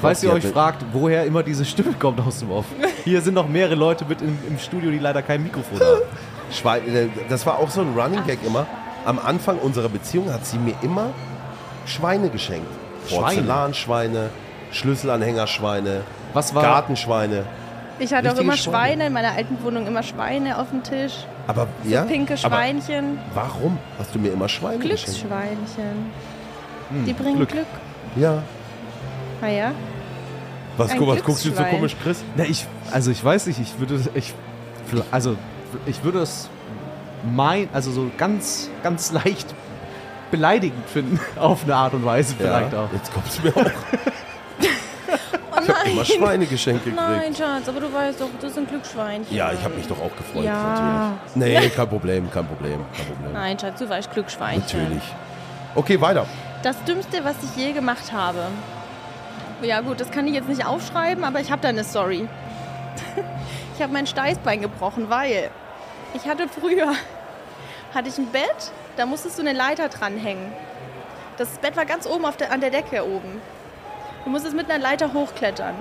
Falls ihr euch fragt, woher immer diese Stimme kommt aus dem Off. Hier sind noch mehrere Leute mit im, im Studio, die leider kein Mikrofon haben. Schweine, das war auch so ein Running Gag immer. Am Anfang unserer Beziehung hat sie mir immer Schweine geschenkt. Schweine? Porzellanschweine, Schlüsselanhängerschweine, Was war Gartenschweine. Ich hatte auch Richtige immer Schweine. Schweine. in meiner alten Wohnung, immer Schweine auf dem Tisch. Aber ja, Pinke aber Schweinchen, warum hast du mir immer Schweine geschenkt? Glücksschweinchen. Hm, Die bringen Glück. Glück. Ja. Ah ja? Was, Ein guck, was guckst du so Glücksschwein. komisch, Chris? Na, ich, also ich weiß nicht, ich würde, ich, also ich würde es mein, also so ganz, ganz leicht beleidigend finden, auf eine Art und Weise vielleicht auch. Jetzt kommst du mir auch. Ich habe immer Schweine geschenkt Nein, gekriegt. Schatz, aber du weißt doch, das sind Glücksschweinchen. Ja, ich habe mich doch auch gefreut. Ja. Natürlich. Nee, kein Problem, kein Problem, kein Problem. Nein, Schatz, du weißt Glücksschweinchen. Natürlich. Okay, weiter. Das Dümmste, was ich je gemacht habe. Ja gut, das kann ich jetzt nicht aufschreiben, aber ich habe da eine Story. Ich habe mein Steißbein gebrochen, weil ich hatte früher hatte ich ein Bett, da musstest du eine Leiter dranhängen. Das Bett war ganz oben auf der, an der Decke oben. Du musstest mit einer Leiter hochklettern.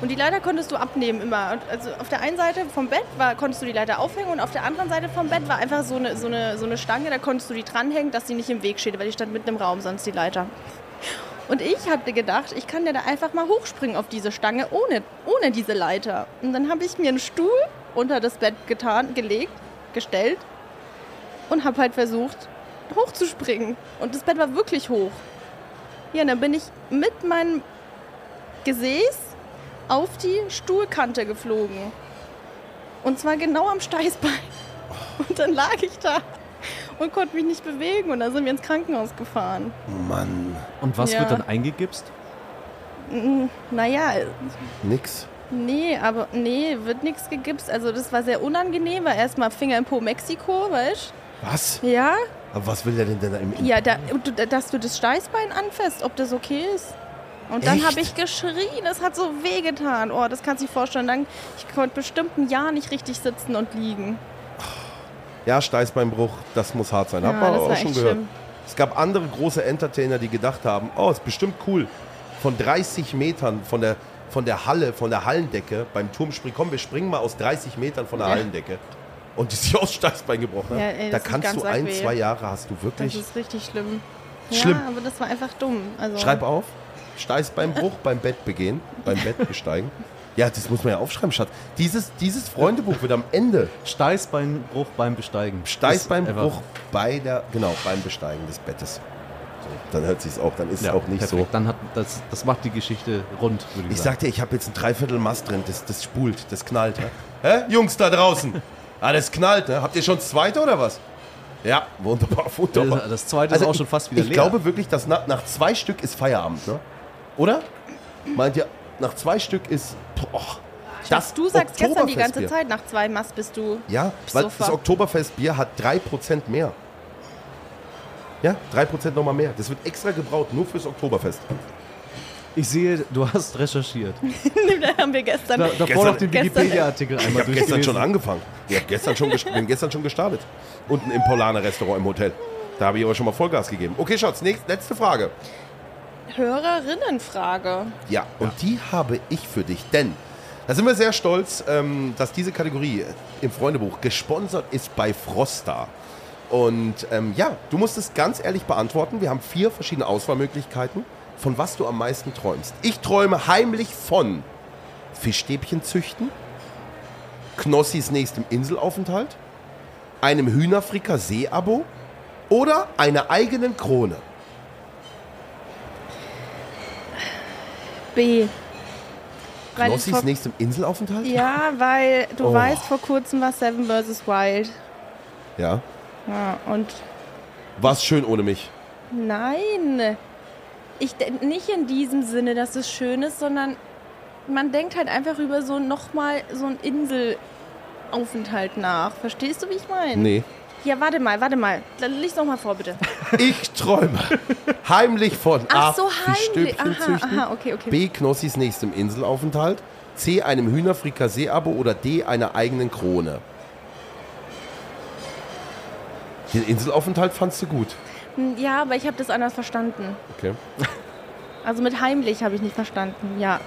Und die Leiter konntest du abnehmen immer. Also auf der einen Seite vom Bett war, konntest du die Leiter aufhängen und auf der anderen Seite vom Bett war einfach so eine, so, eine, so eine Stange, da konntest du die dranhängen, dass die nicht im Weg steht, weil die stand mitten im Raum, sonst die Leiter. Und ich hatte gedacht, ich kann ja da einfach mal hochspringen auf diese Stange ohne, ohne diese Leiter. Und dann habe ich mir einen Stuhl unter das Bett getan, gelegt, gestellt und habe halt versucht, hochzuspringen. Und das Bett war wirklich hoch. Ja, und dann bin ich mit meinem Gesäß auf die Stuhlkante geflogen. Und zwar genau am Steißbein. Und dann lag ich da und konnte mich nicht bewegen. Und dann sind wir ins Krankenhaus gefahren. Mann, Und was Ja. wird dann eingegipst? Naja, nix. nee, aber nee, wird nichts gegipst. Also das war sehr unangenehm, weil erstmal Finger im Po Mexiko, weißt Was? du? Ja, Aber was will der denn da im ja, da, dass du das Steißbein anfasst, ob das okay ist. Und dann habe ich geschrien, es hat so wehgetan. Oh, das kannst du dir vorstellen. Dann, ich konnte bestimmt ein Jahr nicht richtig sitzen und liegen. Ja, Steißbeinbruch, das muss hart sein. Hab Ja, man das auch schon gehört. schlimm. Es gab andere große Entertainer, die gedacht haben, oh, ist bestimmt cool. Von 30 Metern von der, von der Halle, von der Hallendecke beim Turmspringen, komm, wir springen mal aus 30 Metern von der Ja. Hallendecke. Und die sich aus Steißbein gebrochen haben. Ja, ey, da das kannst du ein, weh. zwei Jahre hast du Das wirklich. ist richtig schlimm. Schlimm. Ja, aber das war einfach dumm. Also, Schreib auf. Steißbeinbruch beim Bett begehen, beim Bett besteigen. Ja, das muss man ja aufschreiben, Schatz. Dieses, dieses Freundebuch wird am Ende Steißbeinbruch beim Besteigen. Steißbeinbruch bei der, genau, beim Besteigen des Bettes. So, dann hört sich's auch, dann ist Ja, es auch nicht perfekt. Dann hat das, das macht die Geschichte rund, würde so. ich, Ich sagen. sagte, ich habe jetzt ein Dreiviertel Mast drin, das, das spult, das knallt. Hä? Jungs da draußen. Ah, das knallt, ne? Habt ihr schon das zweite oder was? Ja, wunderbar, wunderbar. Das, zweite ist auch schon fast wieder ich leer. glaube wirklich, dass nach, nach zwei Stück ist Feierabend, ne? Oder? Meint ihr, nach zwei Stück ist. Boah, das du sagst gestern die ganze. Zeit, nach zwei Mast bist du. Ja, weil Sofa. das Oktoberfestbier hat 3% mehr. Ja, 3% nochmal mehr. Das wird extra gebraut, nur fürs Oktoberfest. Ich sehe, du hast recherchiert. da haben wir gestern. Da, davor Gestern- noch den Wikipedia-Artikel Ich einmal habe gestern schon angefangen. Ich hab gestern schon bin gestern schon gestartet. Unten im Polaner Restaurant im Hotel. Da habe ich aber schon mal Vollgas gegeben. Okay, Schatz, nächst, letzte Frage. Hörerinnenfrage. Ja, und die habe ich für dich, denn da sind wir sehr stolz, ähm, dass diese Kategorie im Freundebuch gesponsert ist bei Frosta. Und ähm, ja, du musst es ganz ehrlich beantworten. Wir haben vier verschiedene Auswahlmöglichkeiten, von was du am meisten träumst. Ich träume heimlich von Fischstäbchen züchten, Knossis nächstem Inselaufenthalt, einem Hühnerfrikassee-Abo oder einer eigenen Krone. B. Weil Knossis vor- nächstem Inselaufenthalt? Ja, weil du Oh. weißt, vor kurzem war Seven vs. Wild. Ja. Ja, und War's schön ohne mich. nein. Ich, nicht in diesem Sinne, dass es schön ist, sondern man denkt halt einfach über so nochmal so einen Inselaufenthalt nach. Verstehst du, wie ich meine? Nee. Ja, warte mal, warte mal. Lies noch mal vor, bitte. Ich träume heimlich von Ach A. so, heimlich. Aha, züchten, aha, okay, okay. B. Knossis nächstem Inselaufenthalt, C. einem Hühnerfrikassee-Abo oder D. einer eigenen Krone. Den Inselaufenthalt fandst du gut. Hm, Ja, aber ich habe das anders verstanden. Okay. Also mit heimlich habe ich nicht verstanden. Ja,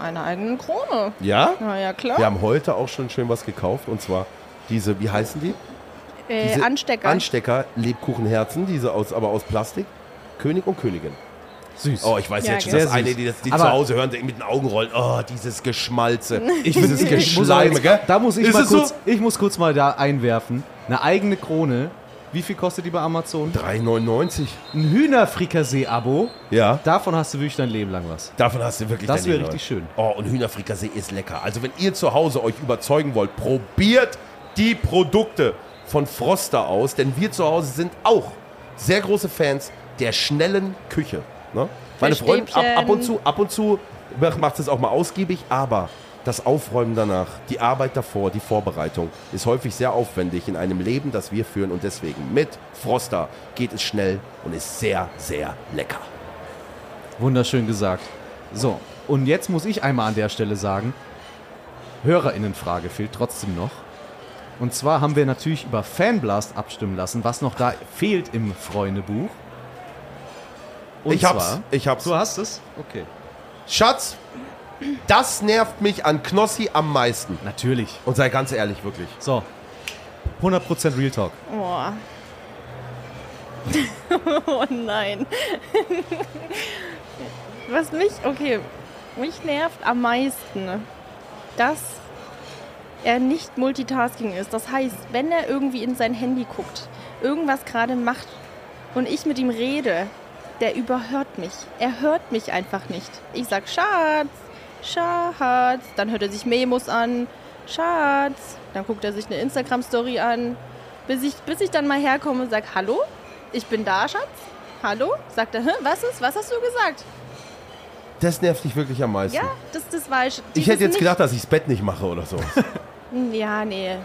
eine eigene Krone. Ja? Na ja, klar. Wir haben heute auch schon schön was gekauft und zwar diese, wie heißen die? äh, Diese Anstecker. Anstecker, Lebkuchenherzen, diese aus, aber aus Plastik. König und Königin. Süß. Oh, ich weiß Ja, jetzt schon, dass eine, die das die zu Hause hören, die mit den Augen rollen. Oh, dieses Geschmalze. Ich dieses Geschleime, gell? Da muss ich Ist mal es so? kurz, ich muss kurz mal da einwerfen. Eine eigene Krone. Wie viel kostet die bei Amazon? 3,99. Ein Hühnerfrikassee-Abo. Ja. Davon hast du wirklich dein Leben lang was. Davon hast du wirklich Das dein wäre Leben richtig lang. schön. Oh, und Hühnerfrikassee ist lecker. Also wenn ihr zu Hause euch überzeugen wollt, probiert die Produkte von Froster aus, denn wir zu Hause sind auch sehr große Fans der schnellen Küche. Ne? Meine Freundin, ab, ab und zu, ab und zu macht es auch mal ausgiebig, aber das Aufräumen danach, die Arbeit davor, die Vorbereitung ist häufig sehr aufwendig in einem Leben, das wir führen und deswegen mit Froster geht es schnell und ist sehr, sehr lecker. Wunderschön gesagt. So, und jetzt muss ich einmal an der Stelle sagen, Hörerinnenfrage fehlt trotzdem noch. Und zwar haben wir natürlich über Fanblast abstimmen lassen, was noch da fehlt im Freundebuch. Und ich hab's, ich hab's. Du hast es? Okay. Schatz, das nervt mich an Knossi am meisten. Natürlich. Und sei ganz ehrlich, wirklich. So. 100% Real Talk. Boah. oh nein. Was mich, okay, mich nervt am meisten, dass er nicht Multitasking ist. Das heißt, wenn er irgendwie in sein Handy guckt, irgendwas gerade macht und ich mit ihm rede, der überhört mich. Er hört mich einfach nicht. Ich sag Schatz, Schatz, dann hört er sich Memos an, Schatz, dann guckt er sich eine Instagram-Story an, bis ich, bis ich dann mal herkomme und sag Hallo, ich bin da, Schatz. Hallo? Sagt er, was ist? Was hast du gesagt? Das nervt dich wirklich am meisten. Ja, das, das war ich. ich hätte jetzt gedacht, dass ich das Bett nicht mache oder so. Ja, nee.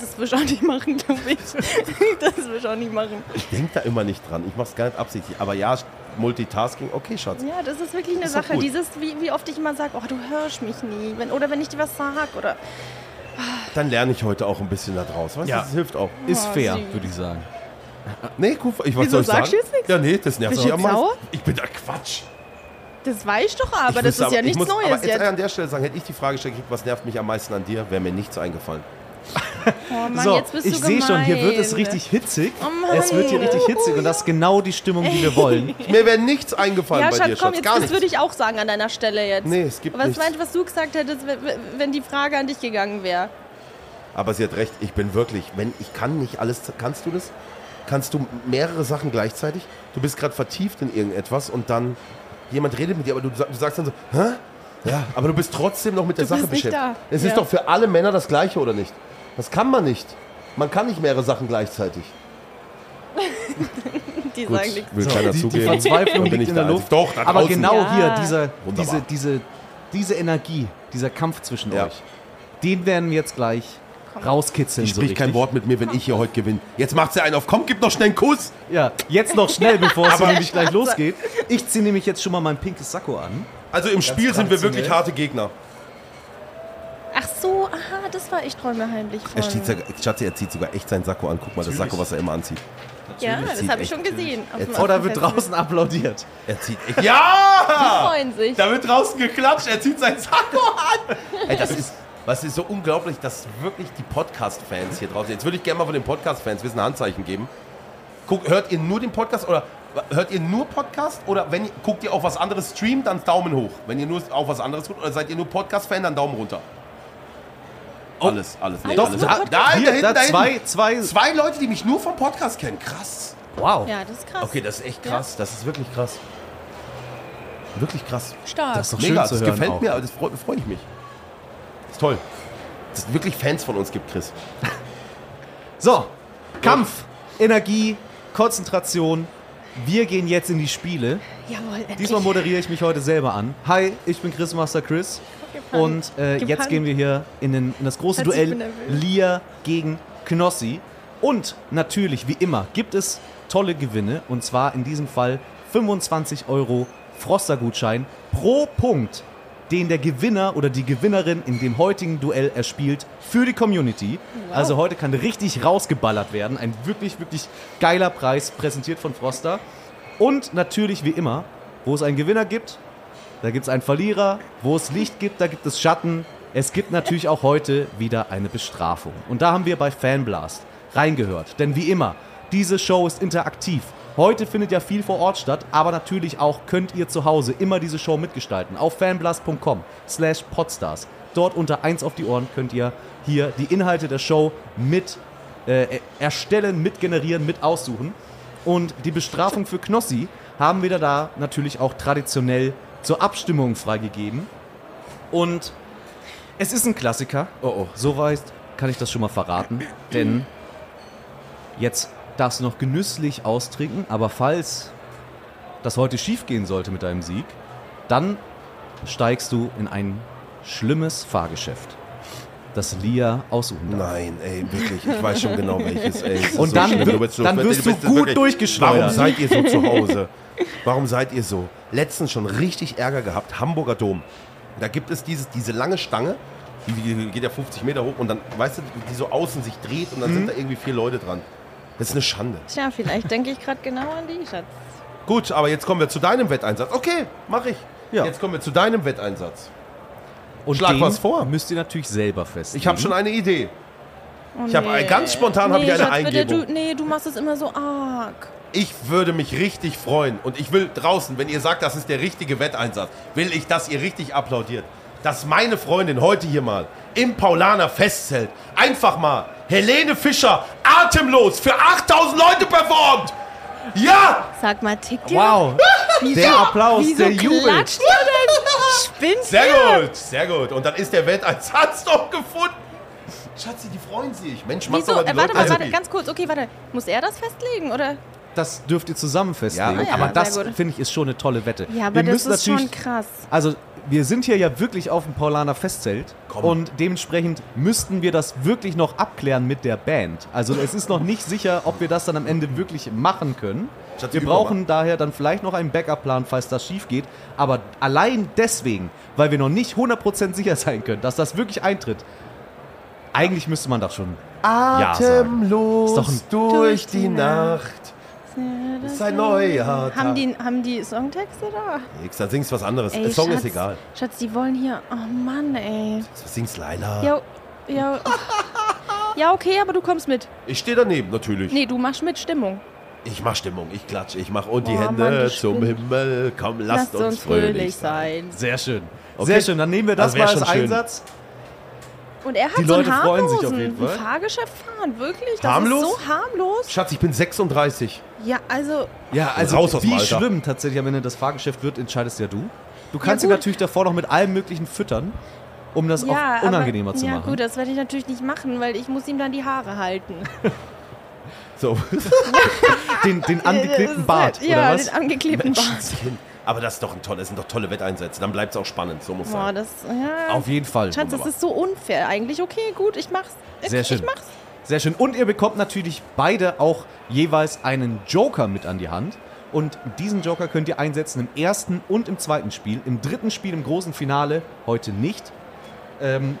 Das will ich auch nicht machen, glaube ich. Das will ich auch nicht machen. Ich denke da immer nicht dran. Ich mach's gar nicht absichtlich. Aber ja, Multitasking, okay, Schatz. Ja, das ist wirklich eine Ist Sache. Dieses, wie, wie oft ich immer sage, oh, du hörst mich nie. Wenn, oder wenn ich dir was sag. Oder Dann lerne ich heute auch ein bisschen da draus. Weißt du, Ja. das hilft auch. Ist Oh, fair, süß. würde ich sagen. Nee, gut, ich, was Wieso soll ich sagst sagen? du jetzt nichts? Ja, nee, das nervt mich du am meisten. Ich bin da Quatsch. das weiß ich doch, aber ich das ist ja ich nichts muss, Neues aber jetzt. jetzt. an der Stelle sagen, hätte ich die Frage gestellt, gekriegt, was nervt mich am meisten an dir, wäre mir nichts eingefallen. Oh Mann, so, jetzt bist ich du sehe schon, hier wird es richtig hitzig. Oh Mann. es wird hier richtig hitzig und das ist genau die Stimmung, die wir wollen. Mir wäre nichts eingefallen Ja, bei Schatz, dir, komm, Schatz. jetzt, Gar das nichts. würde ich auch sagen an deiner Stelle jetzt. Nee, es gibt Was nichts. meinst du, was du gesagt hättest, wenn die Frage an dich gegangen wäre? Aber sie hat recht, ich bin wirklich, wenn ich kann nicht alles, kannst du das? Kannst du mehrere Sachen gleichzeitig? Du bist gerade vertieft in irgendetwas und dann jemand redet mit dir, aber du, du sagst dann so, hä? Ja, aber du bist trotzdem noch mit der Du Sache bist nicht beschäftigt. da. Es Ja. ist doch für alle Männer das Gleiche, oder nicht? Das kann man nicht. Man kann nicht mehrere Sachen gleichzeitig. Die Gut, sagen nichts. will keiner die, die zugeben. Verzweiflung Dann bin liegt ich in der der Luft. Doch, da Aber draußen. genau Ja. hier, dieser, Wunderbar. diese, diese, diese Energie, dieser Kampf zwischen Ja. euch, den werden wir jetzt gleich rauskitzeln. Die so spricht kein richtig. Wort mit mir, wenn ich hier heute gewinne. Jetzt macht sie einen auf, komm, gib noch schnell einen Kuss. Ja, jetzt noch schnell, bevor es Aber- nämlich gleich losgeht. Ich ziehe nämlich jetzt schon mal mein pinkes Sakko an. Also im Spiel sind wir wirklich harte Gegner. Ach so, aha, das war ich träume heimlich von. Er zieht, sogar- Schatzi, er zieht sogar echt seinen Sakko an. Guck mal, das Sakko, was er immer anzieht. ja, das habe ich echt schon gesehen. auf dem Oh, da wird Affenfest. draußen applaudiert. Er zieht echt. Ja! freuen sich. Da wird draußen geklatscht, er zieht sein Sakko an. Ey, das ist, was ist so unglaublich, dass wirklich die Podcast-Fans hier draußen. Jetzt würde ich gerne mal von den Podcast-Fans wissen, ein Handzeichen geben. Guck, hört ihr nur den Podcast oder hört ihr nur Podcast oder wenn ihr, guckt ihr auch was anderes streamt, dann Daumen hoch. Wenn ihr nur auch was anderes guckt oder seid ihr nur Podcast-Fan, dann Daumen runter. Alles, alles, nee, Doch, alles. da- Da, da, hinten, da hinten. zwei, zwei. Zwei Leute, die mich nur vom Podcast kennen. Krass. Wow. Ja, das ist krass. Okay, das ist echt krass. Das ist wirklich krass. Wirklich krass. Stark. Das ist doch schön Mega, zu das hören gefällt auch. mir, das freut, freut ich mich. Das ist toll. Dass es wirklich Fans von uns gibt, Chris. So, Kampf, Energie, Konzentration. Wir gehen jetzt in die Spiele. Jawohl, endlich. Diesmal moderiere ich mich heute selber an. Hi, ich bin Chris Master Chris. Und äh, jetzt gehen wir hier in, den, in das große Duell. Lia gegen Knossi. Und natürlich, wie immer, gibt es tolle Gewinne. Und zwar in diesem Fall 25 Euro Froster-Gutschein pro Punkt, den der Gewinner oder die Gewinnerin in dem heutigen Duell erspielt für die Community. Also heute kann richtig rausgeballert werden. Ein wirklich, wirklich geiler Preis, präsentiert von Froster. Und natürlich, wie immer, wo es einen Gewinner gibt, da gibt es einen Verlierer. Wo es Licht gibt, da gibt es Schatten. Es gibt natürlich auch heute wieder eine Bestrafung. Und da haben wir bei Fanblast reingehört. Denn wie immer, diese Show ist interaktiv. Heute findet ja viel vor Ort statt, aber natürlich auch könnt ihr zu Hause immer diese Show mitgestalten. Auf fanblast.com slash podstars. Dort unter 1 auf die Ohren könnt ihr hier die Inhalte der Show mit äh, erstellen, mit generieren, mit aussuchen. Und die Bestrafung für Knossi haben wir da natürlich auch traditionell zur Abstimmung freigegeben. Und es ist ein Klassiker. Oh oh, soweit kann ich das schon mal verraten. Denn jetzt darfst du noch genüsslich austrinken, aber falls das heute schief gehen sollte mit deinem Sieg, dann steigst du in ein schlimmes Fahrgeschäft, das Lia aussuchen darf. Nein, ey, wirklich. Ich weiß schon genau welches, ey. Und so dann schlimm. wir- bist so- dann wirst du bist gut wirklich- durchgeschleudert. Warum seid ihr so zu Hause? Warum seid ihr so? Letztens schon richtig Ärger gehabt. Hamburger Dom. Da gibt es dieses, diese lange Stange, die, geht ja 50 Meter hoch und dann, weißt du, die so außen sich dreht und dann Mhm. sind da irgendwie vier Leute dran. Das ist eine Schande. Tja, vielleicht denke ich gerade genau an die, Schatz. Gut, aber jetzt kommen wir zu deinem Wetteinsatz. Okay, mach ich. Ja. Jetzt kommen wir zu deinem Wetteinsatz. Und Schlag den was vor. Müsst ihr natürlich selber festlegen. Ich habe schon eine Idee. Oh, Ich hab ein- ganz spontan hab ich eine Schatz, bitte, Eingebung. Du, nee, du machst es immer so arg. Ich würde mich richtig freuen und ich will draußen, wenn ihr sagt, das ist der richtige Wetteinsatz, will ich, dass ihr richtig applaudiert. Dass meine Freundin heute hier mal im Paulaner Festzelt einfach mal Helene Fischer atemlos für 8000 Leute performt. Ja! Sag mal, tickt ihr? Wow, der Applaus, Wieso der Jubel. klatscht ihr denn? Spinnt Sehr ihr? gut, sehr gut. Und dann ist der Wetteinsatz doch gefunden. Schatzi, die freuen sich. Mensch, mach Wieso? doch mal die Äh, warte Leute mal, warte, ganz kurz. Okay, warte. Muss er das festlegen, oder? Das dürft ihr zusammen festlegen. Ja, okay. aber das, finde ich, ist schon eine tolle Wette. Ja, aber wir das müssen ist schon krass. Also, wir sind hier ja wirklich auf dem Paulaner Festzelt. Komm. Und dementsprechend müssten wir das wirklich noch abklären mit der Band. Also, es ist noch nicht sicher, ob wir das dann am Ende wirklich machen können. Wir brauchen daher dann vielleicht noch einen Backup-Plan, falls das schief geht. Aber allein deswegen, weil wir noch nicht 100% sicher sein können, dass das wirklich eintritt, eigentlich müsste man das schon Ja sagen. Atemlos Ist doch durch die Nacht. Ist ein neuer Tag. Haben die, haben die Songtexte da? Nix, dann singst du was anderes. Ey, Der Song Schatz, ist egal. Schatz, die wollen hier. Oh Mann, ey. Singst Laila. Ja, ja. Ja, okay, aber du kommst mit. Ich stehe daneben, natürlich. Nee, du machst mit Stimmung. Ich mach Stimmung, ich klatsche, ich mach und die Oh, Hände Mann, zum Himmel. Komm, lasst, uns, fröhlich sein. Sehr schön. Okay. Sehr schön. Dann nehmen wir das Das mal als schon schön. Einsatz. Und er hat Die so Leute freuen sich auf harmlosen jeden Fall. ein Fahrgeschäft fahren, wirklich. Das Harmlos? ist so harmlos. Schatz, ich bin 36. Ja, also, Ja, also Raus aus wie Alter. schlimm tatsächlich am Ende das Fahrgeschäft wird, entscheidest ja du. Du kannst ihn gut. natürlich davor noch mit allem möglichen füttern, um das ja, auch unangenehmer aber, zu ja machen. gut, das werde ich natürlich nicht machen, weil ich muss ihm dann die Haare halten. So. Den, den angeklebten Bart, ja, oder was? den angeklebten Bart. Aber das ist doch ein toll, das sind doch tolle Wetteinsätze. Dann bleibt es auch spannend. So muss Boah, sein. das, ja. Auf jeden Fall. Schatz, das ist so unfair eigentlich. Okay, gut, ich mach's. Ich, Sehr schön. Ich mach's. Sehr schön. Und ihr bekommt natürlich beide auch jeweils einen Joker mit an die Hand. Und diesen Joker könnt ihr einsetzen im ersten und im zweiten Spiel. Im dritten Spiel, im großen Finale, heute nicht. Ähm,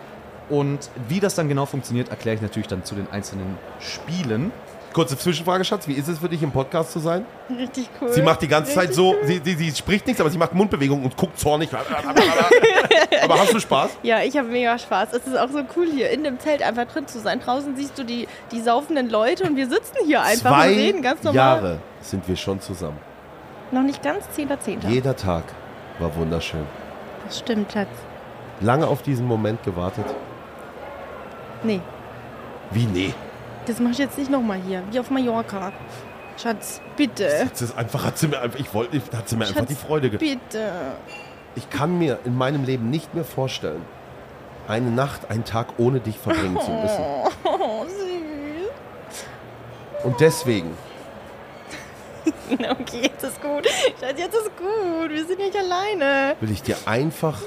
und wie das dann genau funktioniert, erkläre ich natürlich dann zu den einzelnen Spielen. Kurze Zwischenfrage, Schatz. Wie ist es für dich, im Podcast zu sein? Richtig cool. Sie macht die ganze Zeit Richtig so, cool. sie, sie, sie spricht nichts, aber sie macht Mundbewegungen und guckt zornig. aber hast du Spaß? Ja, ich habe mega Spaß. Es ist auch so cool hier in dem Zelt einfach drin zu sein. Draußen siehst du die, die saufenden Leute und wir sitzen hier einfach Zwei und reden ganz normal. Jahre sind wir schon zusammen. Noch nicht ganz 10.10. Jeder Tag war wunderschön. Das stimmt, Schatz. Lange auf diesen Moment gewartet. Nee, Wie nee? Das mach ich jetzt nicht nochmal hier, wie auf Mallorca. Schatz, bitte. Das ist einfach, hat sie mir einfach, ich wollte, hat sie mir einfach Schatz, die Freude gegeben. Bitte. Ich kann mir in meinem Leben nicht mehr vorstellen, eine Nacht, einen Tag ohne dich verbringen zu müssen. Oh, süß. Und deswegen Okay, jetzt ist gut. Schatz, jetzt ist gut. Wir sind nicht alleine. will ich dir einfach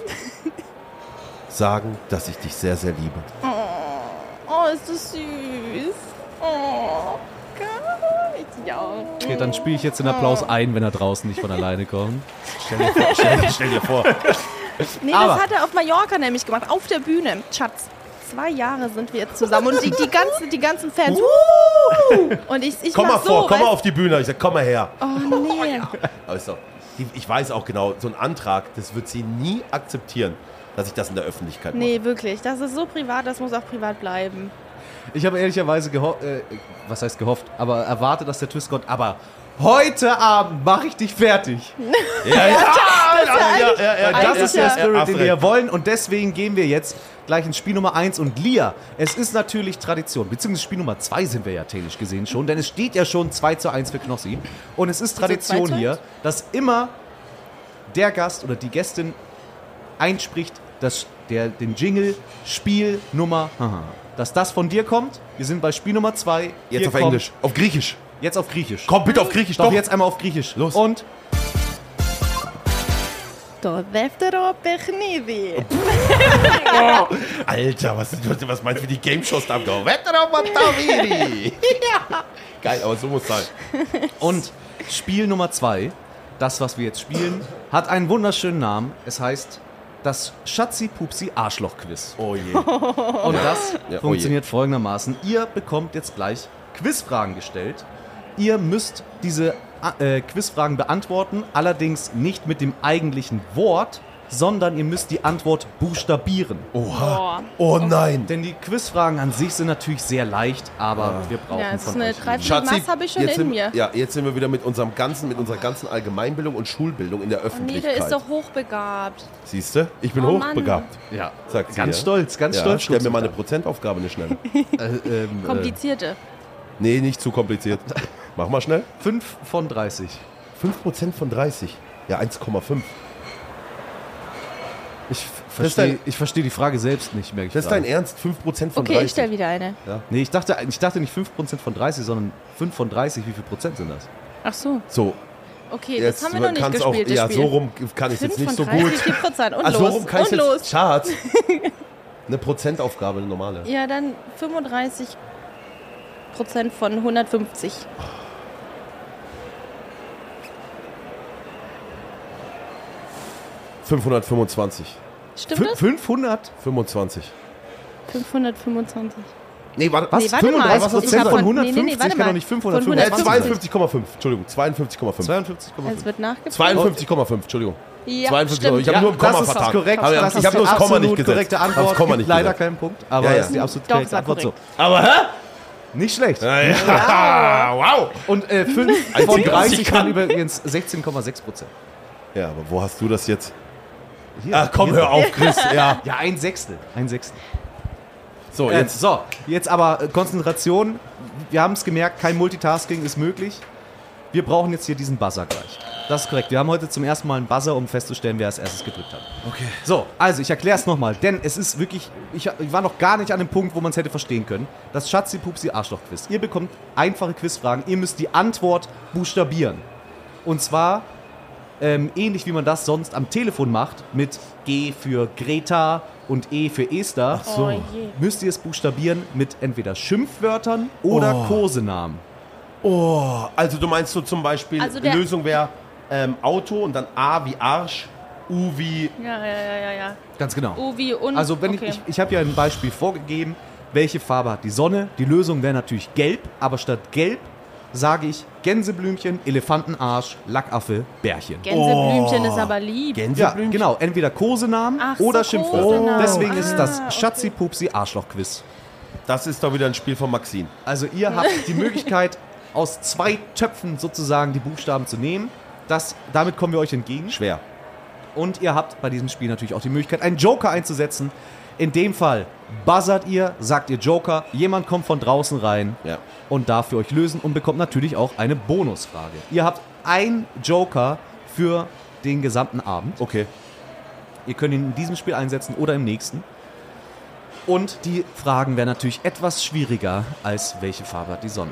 sagen, dass ich dich sehr, sehr liebe. Oh, ist das süß. Oh, gar nicht. Ja. Okay, dann spiele ich jetzt den Applaus ein, wenn er draußen nicht von alleine kommt. Stell dir, vor- stell, stell dir vor. Nee, Aber- das hat er auf Mallorca nämlich gemacht. Auf der Bühne. Schatz, zwei Jahre sind wir jetzt zusammen. Und die, die, ganzen, die ganzen Fans. Und ich, ich Komm mal vor, so, komm mal auf die Bühne. Ich sag, komm mal her. Oh, nee. Aber ist doch, ich weiß auch genau, so ein Antrag, das wird sie nie akzeptieren, dass ich das in der Öffentlichkeit mache. Nee, wirklich. Das ist so privat, das muss auch privat bleiben. Ich habe ehrlicherweise gehofft, äh, was heißt gehofft, aber erwartet, dass der Twist kommt. Aber heute Abend mache ich dich fertig. Ja, ja, ja, ja, ja, Weil ja, das ist der ja- Spirit, den wir wollen. Und deswegen gehen wir jetzt gleich ins Spiel Nummer 1. Und Lia, es ist natürlich Tradition, beziehungsweise Spiel Nummer 2 sind wir ja technisch gesehen schon, denn es steht ja schon 2 zu 1 für Knossi. Und es ist Tradition 2 zu 1? hier, dass immer der Gast oder die Gästin einspricht, dass der, den Jingle Spiel Nummer, haha, dass das von dir kommt. Wir sind bei Spiel Nummer 2. Jetzt auf Englisch, auf Griechisch. Jetzt auf Griechisch. Komm bitte auf Griechisch, Doch, doch. jetzt einmal auf Griechisch. Los. Und Το δεύτερο παιχνίδι. Alter, was, was meinst du, wie die Game-Shows da haben? ja. Geil, aber so muss sein. Und Spiel Nummer zwei, das, was wir jetzt spielen, hat einen wunderschönen Namen. Es heißt das Schatzi-Pupsi-Arschloch-Quiz. Oh je. Und das Ja, oh funktioniert folgendermaßen. Ihr bekommt jetzt gleich Quizfragen gestellt. Ihr müsst diese äh, Quizfragen beantworten, allerdings nicht mit dem eigentlichen Wort, sondern ihr müsst die Antwort buchstabieren. Oha. Oh nein. Denn die Quizfragen an sich sind natürlich sehr leicht, aber wir brauchen Ja, von eine euch Schatzi, Was habe ich schon jetzt in sind, mir? Ja, jetzt sind wir wieder mit unserem ganzen, mit unserer ganzen Allgemeinbildung und Schulbildung in der Nee, der Öffentlichkeit. ist doch hochbegabt. Siehst du? Ich bin Oh, Mann. hochbegabt, Ja, sagt sie. ganz ja. stolz, ganz ja, stolz. Stell mir mal eine. Prozentaufgabe eine schnelle. Äh, ähm, äh, Komplizierte. Nee, nicht zu kompliziert. Mach mal schnell. 5 von 30. 5% von 30. Ja, 1,5. Ich verstehe ich versteh die Frage selbst nicht, merke ich Das ist dein Ernst? 5% von Okay, 30. ich stelle wieder eine. Nee, ich dachte, ich dachte nicht 5% von 30, sondern 5 von 30. Wie viel Prozent sind das? Ach so. So, Okay, jetzt das haben wir noch nicht gespielt, auch, das ja, Spiel. so rum kann ich jetzt nicht so von 30, gut. Prozent? Und Also so los. rum kann ich und jetzt, los. Schatz. Eine Prozentaufgabe, eine normale. Ja, dann 35 Prozent von 150. 525. Stimmt Fün- das? 500? 25. 525. Nee, warte, Was? Nee, warte mal. 35 Was hast du Prozent gesagt? von Nee, nee, nee, 150 warte kann mal. doch nicht Von 550 Äh, 150. 52,5. Entschuldigung, 52,5. 52,5. Es wird nachgefragt. 52,5, Entschuldigung. Ja, 52,5. stimmt. Ich habe nur ein Komma das ist vertan. korrekt. Aber das ich ist habe nur das Komma nicht gesetzt. korrekte Hab das Antwort. Komma nicht leider gesetzt. keinen Punkt, aber Ja, ja. das ist die absolut Doch, korrekte Antwort. So. korrekt. Aber hä? Nicht schlecht. Ja, ja. wow. Und äh, 5 von Einzige, was 30 ich kann kann. übrigens 16,6 Prozent. Ja, aber wo hast du das jetzt? Hier, Ach komm, hier. hör auf, Chris. Ja. Ja, ein Sechstel. Ein Sechstel. So, Äh, jetzt. so, jetzt aber äh, Konzentration. Wir haben es gemerkt, kein Multitasking ist möglich. Wir brauchen jetzt hier diesen Buzzer gleich. Das ist korrekt. Wir haben heute zum ersten Mal einen Buzzer, um festzustellen, wer als erstes gedrückt hat. Okay. So, also ich erkläre es nochmal, denn es ist wirklich, ich, ich war noch gar nicht an dem Punkt, wo man es hätte verstehen können. Das Schatzi Pupsi Arschloch Quiz. Ihr bekommt einfache Quizfragen, ihr müsst die Antwort buchstabieren. Und zwar ähm, ähnlich wie man das sonst am Telefon macht, mit G für Greta und E für Esther, Oh je. müsst ihr es buchstabieren mit entweder Schimpfwörtern oder Oh. Kosenamen. Oh, also du meinst so zum Beispiel, Also Lösung wäre ähm, Auto und dann A wie Arsch, U wie. Ja, ja, ja, ja, ja. Ganz genau. Oh, wie un... Also wenn okay. ich, ich, ich habe ja ein Beispiel vorgegeben, welche Farbe hat die Sonne. Die Lösung wäre natürlich gelb, aber statt gelb sage ich Gänseblümchen, Elefantenarsch, Lackaffe, Bärchen. Gänseblümchen Oh. ist aber lieb. Ja, Gänseblümchen? genau. Entweder Kosenamen Ach so, oder Schimpfwörter. Kosenamen. Deswegen ist Ah, das okay. Schatzi-Pupsi-Arschloch-Quiz. Das ist doch wieder ein Spiel von Maxine. Also ihr habt die Möglichkeit, aus zwei Töpfen sozusagen die Buchstaben zu nehmen. Das, damit kommen wir euch entgegen. Schwer. Und ihr habt bei diesem Spiel natürlich auch die Möglichkeit, einen Joker einzusetzen. In dem Fall buzzert ihr, sagt ihr Joker, jemand kommt von draußen rein Ja. und darf für euch lösen und bekommt natürlich auch eine Bonusfrage. Ihr habt ein Joker für den gesamten Abend. Okay. Ihr könnt ihn in diesem Spiel einsetzen oder im nächsten. Und die Fragen wären natürlich etwas schwieriger als welche Farbe hat die Sonne.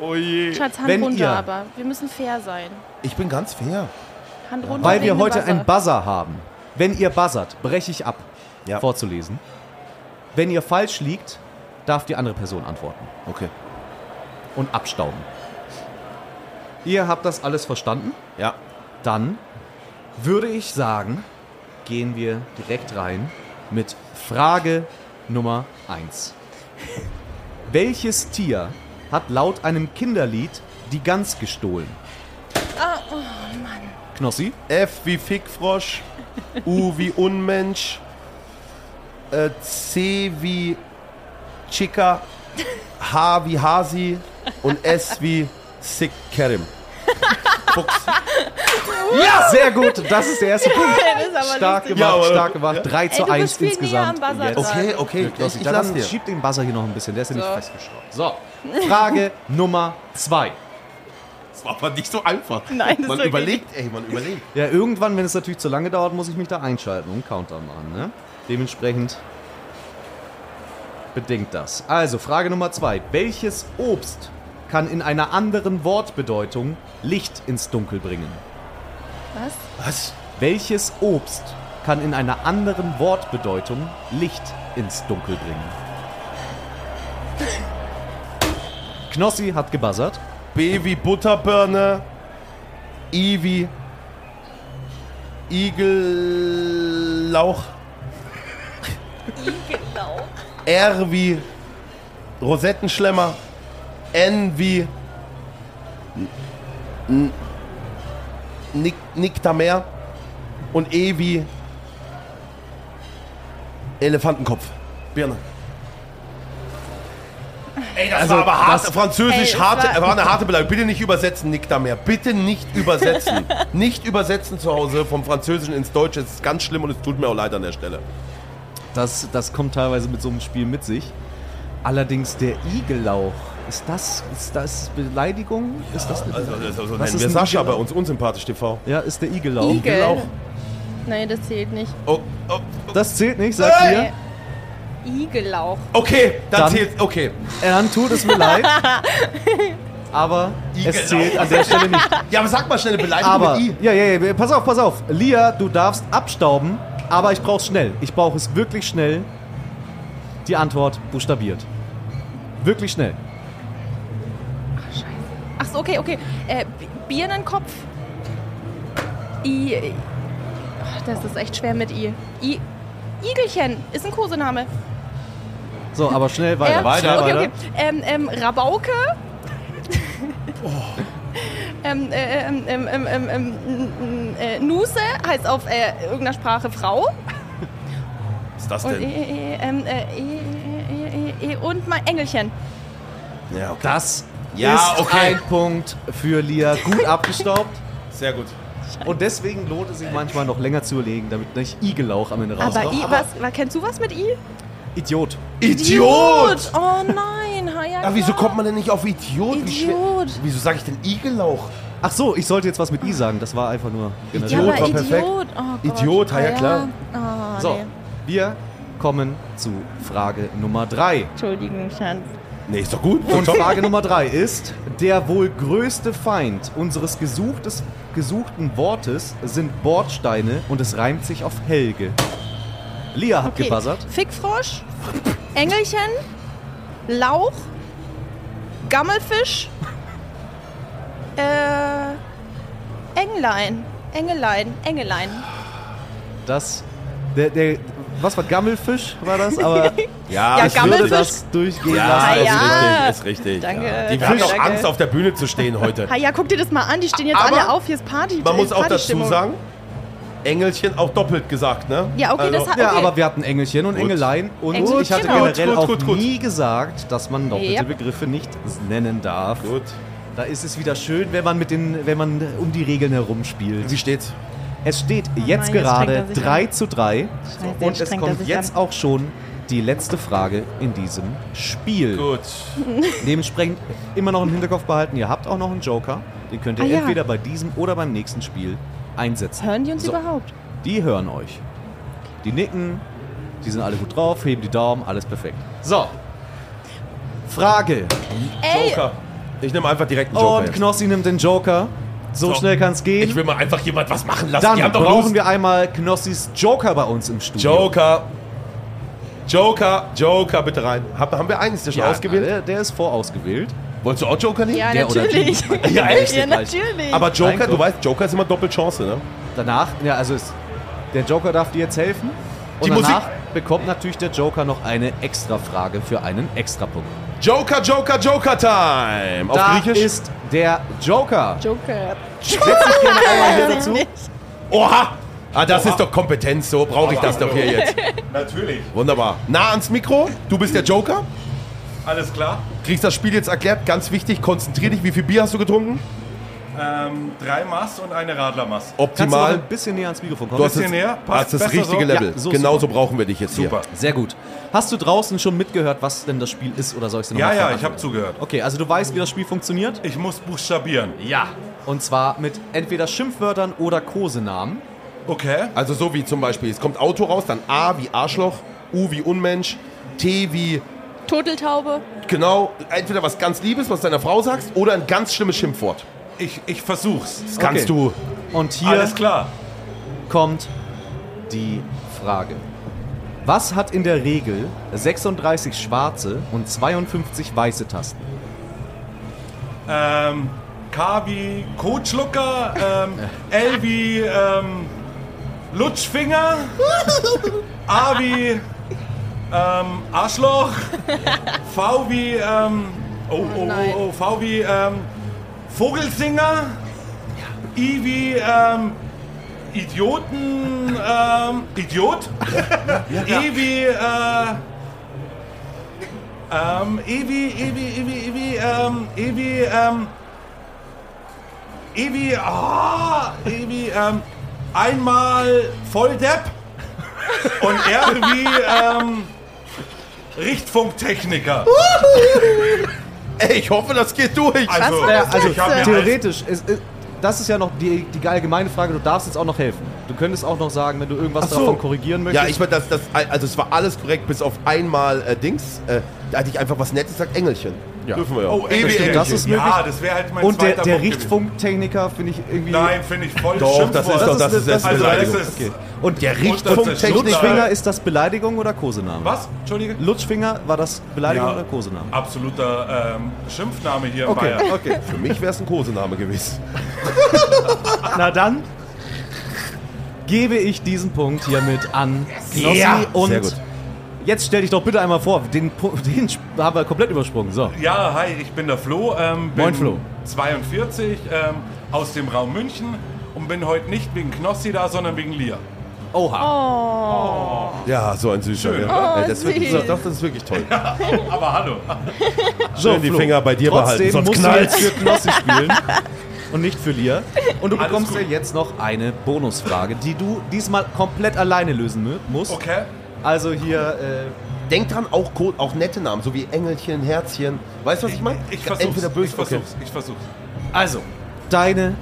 Oh je. Schatz, Hand Wenn runter, ihr- aber wir müssen fair sein. Ich bin ganz fair. Hand runter. Weil wir heute Buzzer. einen Buzzer haben. Wenn ihr buzzert, breche ich ab, Ja. vorzulesen. Wenn ihr falsch liegt, darf die andere Person antworten Okay. und abstauben. Ihr habt das alles verstanden? Ja. Dann würde ich sagen, gehen wir direkt rein mit Frage Nummer 1. Welches Tier hat laut einem Kinderlied die Gans gestohlen? Ah, oh Mann. Knossi? F wie Fickfrosch, U wie Unmensch, äh, C wie Chica, H wie Hasi und S wie Sick Kerim. Fuchs. Ja! Sehr gut, das ist der erste Punkt. Stark lustig. gemacht, stark gemacht. 3 zu Ey, du 1 bist viel insgesamt. Okay, okay, ich dann lass dir. schieb den Buzzer hier noch ein bisschen, der ist ja nicht So. festgeschraubt. So, Frage Nummer 2. Das war aber nicht so einfach. Nein, das Man überlegt, ey, man überlegt. Ja, irgendwann, wenn es natürlich zu lange dauert, muss ich mich da einschalten und einen Countdown machen. Ne? Dementsprechend bedingt das. Also, Frage Nummer zwei. Welches Obst kann in einer anderen Wortbedeutung Licht ins Dunkel bringen? Was? Was? Welches Obst kann in einer anderen Wortbedeutung Licht ins Dunkel bringen? Knossi hat gebuzzert. B wie Butterbirne, I wie Igellauch. R wie Rosettenschlemmer, N wie Nick, Nicktamer und E wie Elefantenkopf. Birne. Ey, das Also, war aber hart, das- französisch Ey, harte, war- war, eine harte Beleidigung. Bitte nicht übersetzen, Nicktamer. Bitte nicht übersetzen. nicht übersetzen zu Hause vom Französischen ins Deutsche. Es ist ganz schlimm und es tut mir auch leid an der Stelle. Das, das kommt teilweise mit so einem Spiel mit sich. Allerdings der Igellauch. Ist das, ist das Beleidigung? Ist das eine Also, also so Was nennen ist wir ein Sascha Igellauch? bei uns, unsympathisch TV. Ja, ist der Igellauch. Igel. Igellauch. Nein, das zählt nicht. Oh, oh, Das zählt nicht, sagt Äh, ihr. Igellauch. okay, dann, Dann- zählt Okay. Dann tut es mir leid. Aber es zählt an der Stelle nicht. Ja, aber sag mal schnell eine Beleidigung Aber, mit I. ja, ja, ja, pass auf, pass auf. Lia, du darfst abstauben, aber ich brauch's schnell. Ich brauche es wirklich schnell. Die Antwort buchstabiert. Wirklich schnell. Ach so, okay, okay. Äh, Birnenkopf. I. I- Ach, das ist echt schwer mit I. I. Igelchen ist ein Kosename. So, aber schnell weiter. Äh, weiter, okay, weiter. okay. Ähm, ähm, Rabauke. Oh. Ähm, äh, ähm, ähm, ähm, ähm, ähm, äh, Nuse heißt auf äh, irgendeiner Sprache Frau. Was ist das Und, äh, denn? äh, ähm, äh, äh, äh, äh, äh, und mein Engelchen. Ja, okay. Das Ja, ist okay. ein Punkt für Lia. Gut abgestaubt. Sehr gut. Und deswegen lohnt es sich manchmal noch länger zu überlegen, damit nicht Igellauch am Ende Aber, rauskommt. I, was, was, kennst du was mit I? Idiot. Idiot! Oh nein, ha, ja, Ja, wieso kommt man denn nicht auf Idiot? Wie schwer- Idiot. Wieso sage ich denn Igellauch? Ach so, ich sollte jetzt was mit I sagen. Das war einfach nur. Ja, Idiot aber war perfekt. Idiot. Oh Gott. Idiot, ja, ja, klar. Oh, So, nee. wir kommen zu Frage Nummer 3. Entschuldigung, Schatz. Nee, ist doch gut. Und. Frage Nummer 3 ist, der wohl größte Feind unseres gesuchtes, gesuchten Wortes sind Bordsteine und es reimt sich auf Helge. Lia hat Okay. gebuzzert. Fickfrosch, Engelchen, Lauch, Gammelfisch, äh, Englein, Engelein, Engelein. Das, der, der, was war Gammelfisch, war das? Aber Ja, Ja, ich würde Gammelfisch. das durchgehen Ja, lassen. Ah, ist ja. richtig, ist richtig. Danke, Ja. Die haben auch danke. Angst, auf der Bühne zu stehen heute. Ja, guck dir das mal an, die stehen jetzt Aber alle auf, hier ist Party. Man muss auch dazu sagen, Engelchen auch doppelt gesagt, ne? Ja, okay, das hat- Ja, Okay. aber wir hatten Engelchen und Gut. Engelein und Gut, ich hatte genau. generell Gut, auch gut, gut. nie gesagt, dass man doppelte Yep. Begriffe nicht nennen darf. Gut. Da ist es wieder schön, wenn man mit den, wenn man um die Regeln herumspielt. Wie steht's? Es steht Oh jetzt nein, jetzt gerade er sich 3 an. zu 3 Scheiße, und jetzt es kommt jetzt an. auch schon die letzte Frage in diesem Spiel. Gut. Dementsprechend immer noch im Hinterkopf behalten, ihr habt auch noch einen Joker. Den könnt ihr Ah, ja. entweder bei diesem oder beim nächsten Spiel einsetzen. Hören die uns So. überhaupt? Die hören euch. Die nicken, die sind alle gut drauf, heben die Daumen, alles perfekt. So. Frage. Ey, Joker. Ich nehme einfach direkt einen Joker. Und jetzt. Knossi nimmt den Joker. So, So. schnell kann es gehen. Ich will mal einfach jemand was machen lassen. Dann brauchen Lust. wir einmal Knossis Joker bei uns im Studio. Joker. Joker, Joker, bitte rein. Hab, haben wir einen? Ist der schon Ja, ausgewählt? Der, der ist vorausgewählt. Wolltest du auch Joker nehmen? ja, der oder natürlich. Ja, echt? Ja, natürlich. Aber Joker, Nein, du weißt, Joker ist immer Doppelchance, ne? Danach, ja, also ist, der Joker darf dir jetzt helfen. Und Die Musik- danach bekommt natürlich der Joker noch eine extra Frage für einen Extrapunkt. Joker, Joker, Joker Time. Auf da Griechisch? ist der Joker. Joker. Setz dich gerne einmal hier dazu. Oha! Ah, das ist doch Kompetenz, so brauche ich das doch hier jetzt. Natürlich. Wunderbar. Nah ans Mikro, du bist der Joker. Alles klar. Kriegst das Spiel jetzt erklärt, ganz wichtig, konzentrier dich. Wie viel Bier hast du getrunken? Ähm, drei Mass und eine Radlermass. Kannst du noch Optimal. ein bisschen näher ans Mikrofon Du kommen? hast das, bisschen näher? Passt hast das besser richtige so? Level. Ja, so Genauso super. brauchen wir dich jetzt Super. Sehr gut. Hast du draußen schon mitgehört, was denn das Spiel ist oder soll ich es dir Ja, nochmal ja, ich habe zugehört. Okay, also du weißt, wie das Spiel funktioniert? Ich muss buchstabieren. Ja. Und zwar mit entweder Schimpfwörtern oder Kosenamen. Okay. hier. Also so wie zum Beispiel, es kommt Auto raus, dann A wie Arschloch, U wie Unmensch, T wie, Turteltaube. genau, entweder was ganz Liebes, was deiner Frau sagst, oder ein ganz schlimmes Schimpfwort. Ich, ich versuch's. Das kannst Okay. du. Und hier Alles klar. kommt die Frage. Was hat in der Regel 36 schwarze und 52 weiße Tasten? Ähm, K wie Kotschlucker, ähm, L wie ähm, Lutschfinger, A wie ähm, Arschloch, V wie ähm, oh, oh, oh, oh, V wie ähm, Vogelsinger, I wie ähm, Idioten, ähm, Idiot, E wie äh, ähm, E wie, E wie, E wie, E wie, ähm, E wie, ähm, E wie, ah, E wie, ähm, einmal Volldepp. Und R wie, ähm, Richtfunktechniker. Ey, ich hoffe, das geht durch. Also, war das also theoretisch, es, es, das ist ja noch die, die allgemeine Frage, du darfst jetzt auch noch helfen. Du könntest auch noch sagen, wenn du irgendwas so. davon korrigieren möchtest. Ja, ich meine, das, das, also es war alles korrekt, bis auf einmal äh, Dings. Äh, da hatte ich einfach was Nettes gesagt, Engelchen. Ja. Dürfen wir ja. Oh, E Stimmt, das ist möglich. Ja, das wäre halt mein Und der, zweiter der Punkt. Richtfunktechniker finde ich irgendwie... Nein, finde ich voll Doch, das ist doch, das ist das- selbst Also, das Beleidigung. ist, Okay. Und Der Richtfunktechniker. Lutschfinger, ist das Beleidigung oder Kosename? was? Entschuldige? Lutschfinger, war das Beleidigung Ja. oder Kosename? Absoluter ähm, Schimpfname hier in Okay, Bayern. okay. Für mich wäre es ein Kosename gewesen. Na dann gebe ich diesen Punkt hiermit an Knossi Ja. und Sehr gut. Jetzt stell dich doch bitte einmal vor, den, den haben wir komplett übersprungen. So. Ja, hi, ich bin der Flo. Ähm, bin Moin, Flo. 42, ähm, aus dem Raum München und bin heute nicht wegen Knossi da, sondern wegen Lia. Oha. Oh. Ja, so ein süßer. Schön, ja. Ey, das, ist wirklich, doch, das ist wirklich toll. Aber hallo. So, Schön die Finger bei dir behalten, sonst musst knallt's. du jetzt für Knossi spielen und nicht für Lia. Und du Alles bekommst ja jetzt noch eine Bonusfrage, die du diesmal komplett alleine lösen musst. Okay. Also hier, äh, Denk dran, auch, auch nette Namen, so wie Engelchen, Herzchen. Weißt du, was ich meine? Ich versuch's. Entweder böse, ich versuch's. Ich versuch's. also, deine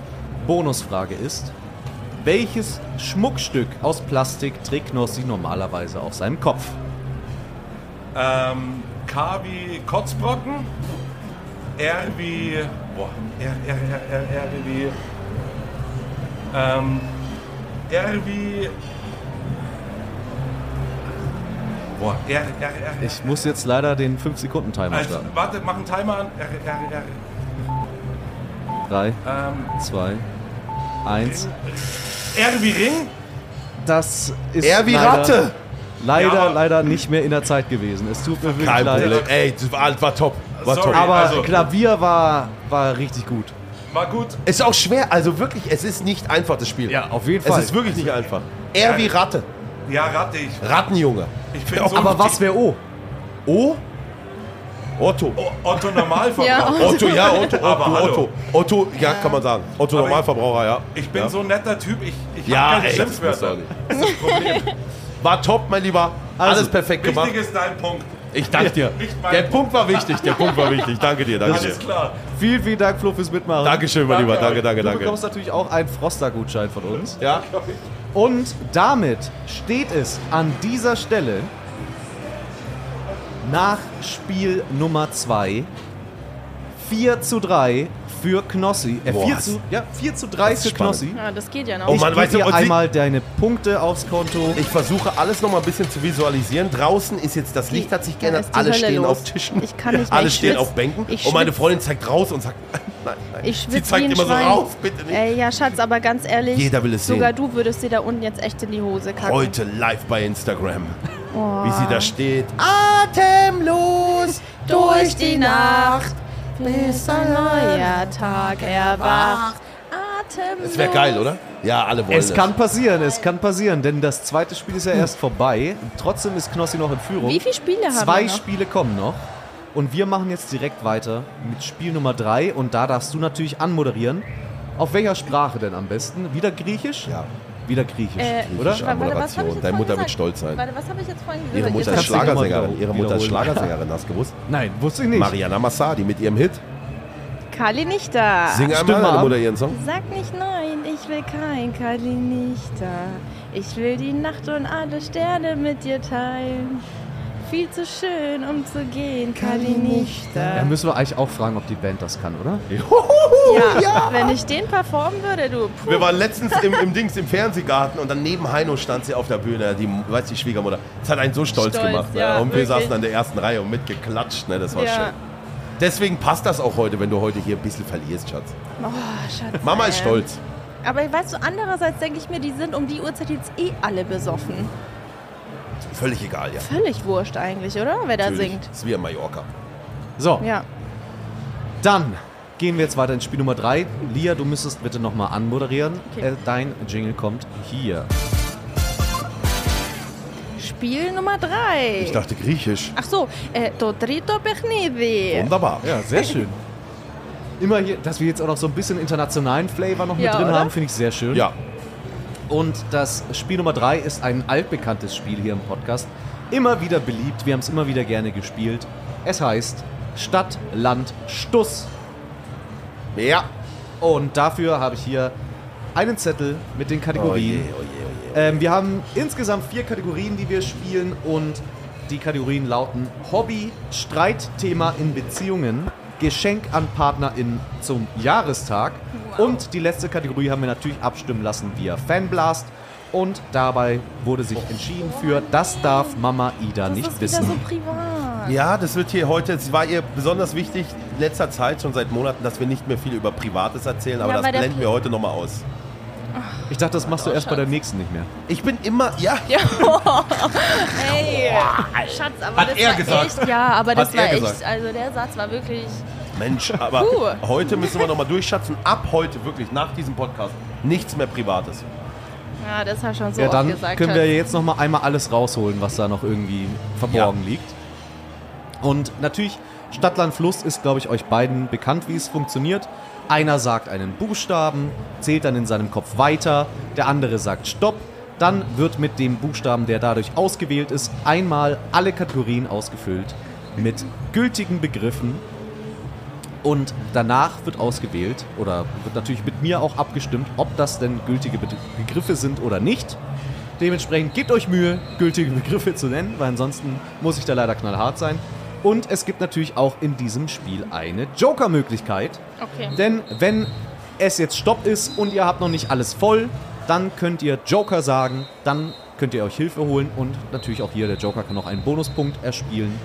Bonusfrage ist, welches Schmuckstück aus Plastik trägt Knossi normalerweise auf seinem Kopf? Ähm, K wie Kotzbrocken. R wie. Boah. R, R, R, R, R wie. Ähm. R wie. Boah, R, R, R. R. Ich muss jetzt leider den 5-Sekunden-Timer Also, starten. warte, mach einen Timer an. R, R, R. 3, Ähm, 2, 1. R wie Ring. Das ist Er wie leider, Ratte. Leider, Ja, leider nicht mehr in der Zeit gewesen. Es tut mir wirklich Kein leid. Problem. Ey, das war, war top. War Sorry. top. Aber Also- Klavier war, war richtig gut. War gut. Es ist auch schwer, also wirklich, es ist nicht einfach, das Spiel. auf jeden Es ist wirklich nicht einfach. Er wie Ratte. Ja, Ratte ich. Rattenjunge. Ich bin so Aber was wäre O? O? Otto. Otto Normalverbraucher. Ja. Otto, ja, Otto, Otto, Aber hallo. Otto. Otto, ja, kann man sagen. Otto Aber Normalverbraucher, ja. Ich bin ja. so ein netter Typ, ich, ich Ja, habe keine Schimpfwörter. Das ist das Problem. War top, mein Lieber. Also, Alles perfekt gemacht. Wichtig ist dein Punkt. Ich danke dir. Der Punkt war wichtig, der Punkt war wichtig. Danke dir, danke dir. Alles klar. Vielen, vielen Dank, Flo, fürs Mitmachen. Dankeschön, mein Danke Lieber. Danke, euch. danke, Du danke. bekommst natürlich auch einen Froster-Gutschein von uns. Ja? Und damit steht es an dieser Stelle nach Spiel Nummer 2 4 zu 3 für Knossi. Äh, Boah, 4, das- zu, ja, 4 zu 3 ist für. Knossi. Ja, das geht ja noch. Oh Ich Mann, gebe weißt du, dir einmal deine Punkte aufs Konto. Ich versuche alles noch mal ein bisschen zu visualisieren. Draußen ist jetzt, das Licht hat sich geändert. Alle Hölle stehen los. auf Tischen. Ich kann nicht mehr, Alle ich stehen schwitz. auf Bänken. Ich und meine. Freundin zeigt raus und sagt, nein, nein. Ich Sie zeigt immer so Schwein. raus, bitte nicht. Ey, ja, Schatz, aber ganz ehrlich. Jeder will es sehen. Sogar du würdest dir da unten jetzt echt in die Hose kacken. Heute live bei Instagram. Oh. Wie sie da steht. Atemlos durch die Nacht, bis ein neuer Tag erwacht. Atemlos. Das wäre geil, oder? Ja, alle wollen Es kann passieren, es kann passieren, denn das zweite Spiel ist ja erst vorbei. Trotzdem ist Knossi noch in Führung. Wie viele Spiele haben Zwei wir noch? Spiele kommen noch. Und wir machen jetzt direkt weiter mit Spiel Nummer 3. Und da darfst du natürlich anmoderieren. Auf welcher Sprache denn am besten? Wieder Griechisch? Ja. Wieder Griechisch, Äh, oder? Warte, Moderation. Deine Mutter wird stolz sein. Warte, was habe ich jetzt vorhin gesagt? Ihre Mutter ist Schlagersängerin. Ihre Mutter ist. Schlagersängerin, hast du gewusst? Nein, wusste ich nicht. Mariana Massadi mit ihrem Hit. Kali nicht da. Sing einmal mal deine. Mutter ihren Song. Sag nicht nein, ich will kein Kali nicht da. Ich will die Nacht und alle Sterne mit dir teilen. Viel zu schön, um zu gehen, Kali nicht Da da. müssen wir eigentlich auch fragen, ob die Band das kann, oder? Ja, wenn ich den performen würde, du. Puh. Wir waren letztens im, im Dings im Fernsehgarten und dann neben Heino stand sie auf der Bühne, die, weißt die Schwiegermutter. Das hat einen so stolz, Stolz, gemacht. ja, ne? Und wir wirklich. saßen an der ersten Reihe und mitgeklatscht, ne? Das war Ja. schön. Deswegen passt das auch heute, wenn du heute hier ein bisschen verlierst, Schatz. Oh, Schatz. Mama ist ey. stolz. Aber weißt du, andererseits denke ich mir, die sind um die Uhrzeit jetzt eh alle besoffen. Völlig egal, ja. Völlig wurscht eigentlich, oder? Wer da Natürlich. singt. Ist wie in Mallorca. So, Ja. dann gehen wir jetzt weiter in Spiel Nummer 3. Lia, du müsstest bitte nochmal anmoderieren. Okay. Äh, dein Jingle kommt hier. Spiel Nummer 3. Ich dachte griechisch. Ach so, äh, to trito pechnidi. Wunderbar. Ja, sehr schön. Immer hier, dass wir jetzt auch noch so ein bisschen internationalen Flavor noch mit Ja, drin oder? haben, finde ich sehr schön. Ja. Und das Spiel Nummer 3 ist ein altbekanntes Spiel hier im Podcast. Immer wieder beliebt, wir haben es immer wieder gerne gespielt. Es heißt Stadt, Land, Stuss. Ja. Und dafür habe ich hier einen Zettel mit den Oh je, Kategorien. oh je, oh je. Ähm, wir haben insgesamt vier Kategorien, die wir spielen und die Kategorien lauten Hobby, Streitthema in Beziehungen, Geschenk an PartnerInnen zum Jahrestag und die letzte Kategorie haben wir natürlich abstimmen lassen via Fanblast und dabei wurde sich entschieden für Das darf Mama Ida Das nicht ist wissen. wieder so privat. Ja, das wird hier heute, es war ihr besonders wichtig, in letzter Zeit, schon seit Monaten, dass wir nicht mehr viel über Privates erzählen, aber Ja, das blenden wir heute nochmal aus. Ich dachte, das machst du erst bei der nächsten nicht mehr. Ich bin immer, ja, Ey, Schatz, aber Hat das er war gesagt. echt, ja, aber das Hat er war echt, gesagt. also der Satz war wirklich, Mensch, aber Puh. heute müssen wir nochmal durchschatzen. Ab heute, wirklich, nach diesem Podcast, nichts mehr Privates. ja, das hat schon so ja, oft dann gesagt. können wir jetzt noch mal einmal alles rausholen, was da noch irgendwie verborgen liegt. Und natürlich, Stadtland Fluss ist, glaube ich, euch beiden bekannt, wie es funktioniert. Einer sagt einen Buchstaben, zählt dann in seinem Kopf weiter, der andere sagt Stopp. Dann wird mit dem Buchstaben, der dadurch ausgewählt ist, einmal alle Kategorien ausgefüllt mit gültigen Begriffen. Und danach wird ausgewählt oder wird natürlich mit mir auch abgestimmt, ob das denn gültige Be Begriffe sind oder nicht. Dementsprechend gebt euch Mühe, gültige Begriffe zu nennen, weil ansonsten muss ich da leider knallhart sein. Und es gibt natürlich auch in diesem Spiel eine Joker-Möglichkeit. Okay. Denn wenn es jetzt Stopp ist und ihr habt noch nicht alles voll, dann könnt ihr Joker sagen, dann könnt ihr euch Hilfe holen und natürlich auch hier, der Joker kann noch einen Bonuspunkt erspielen.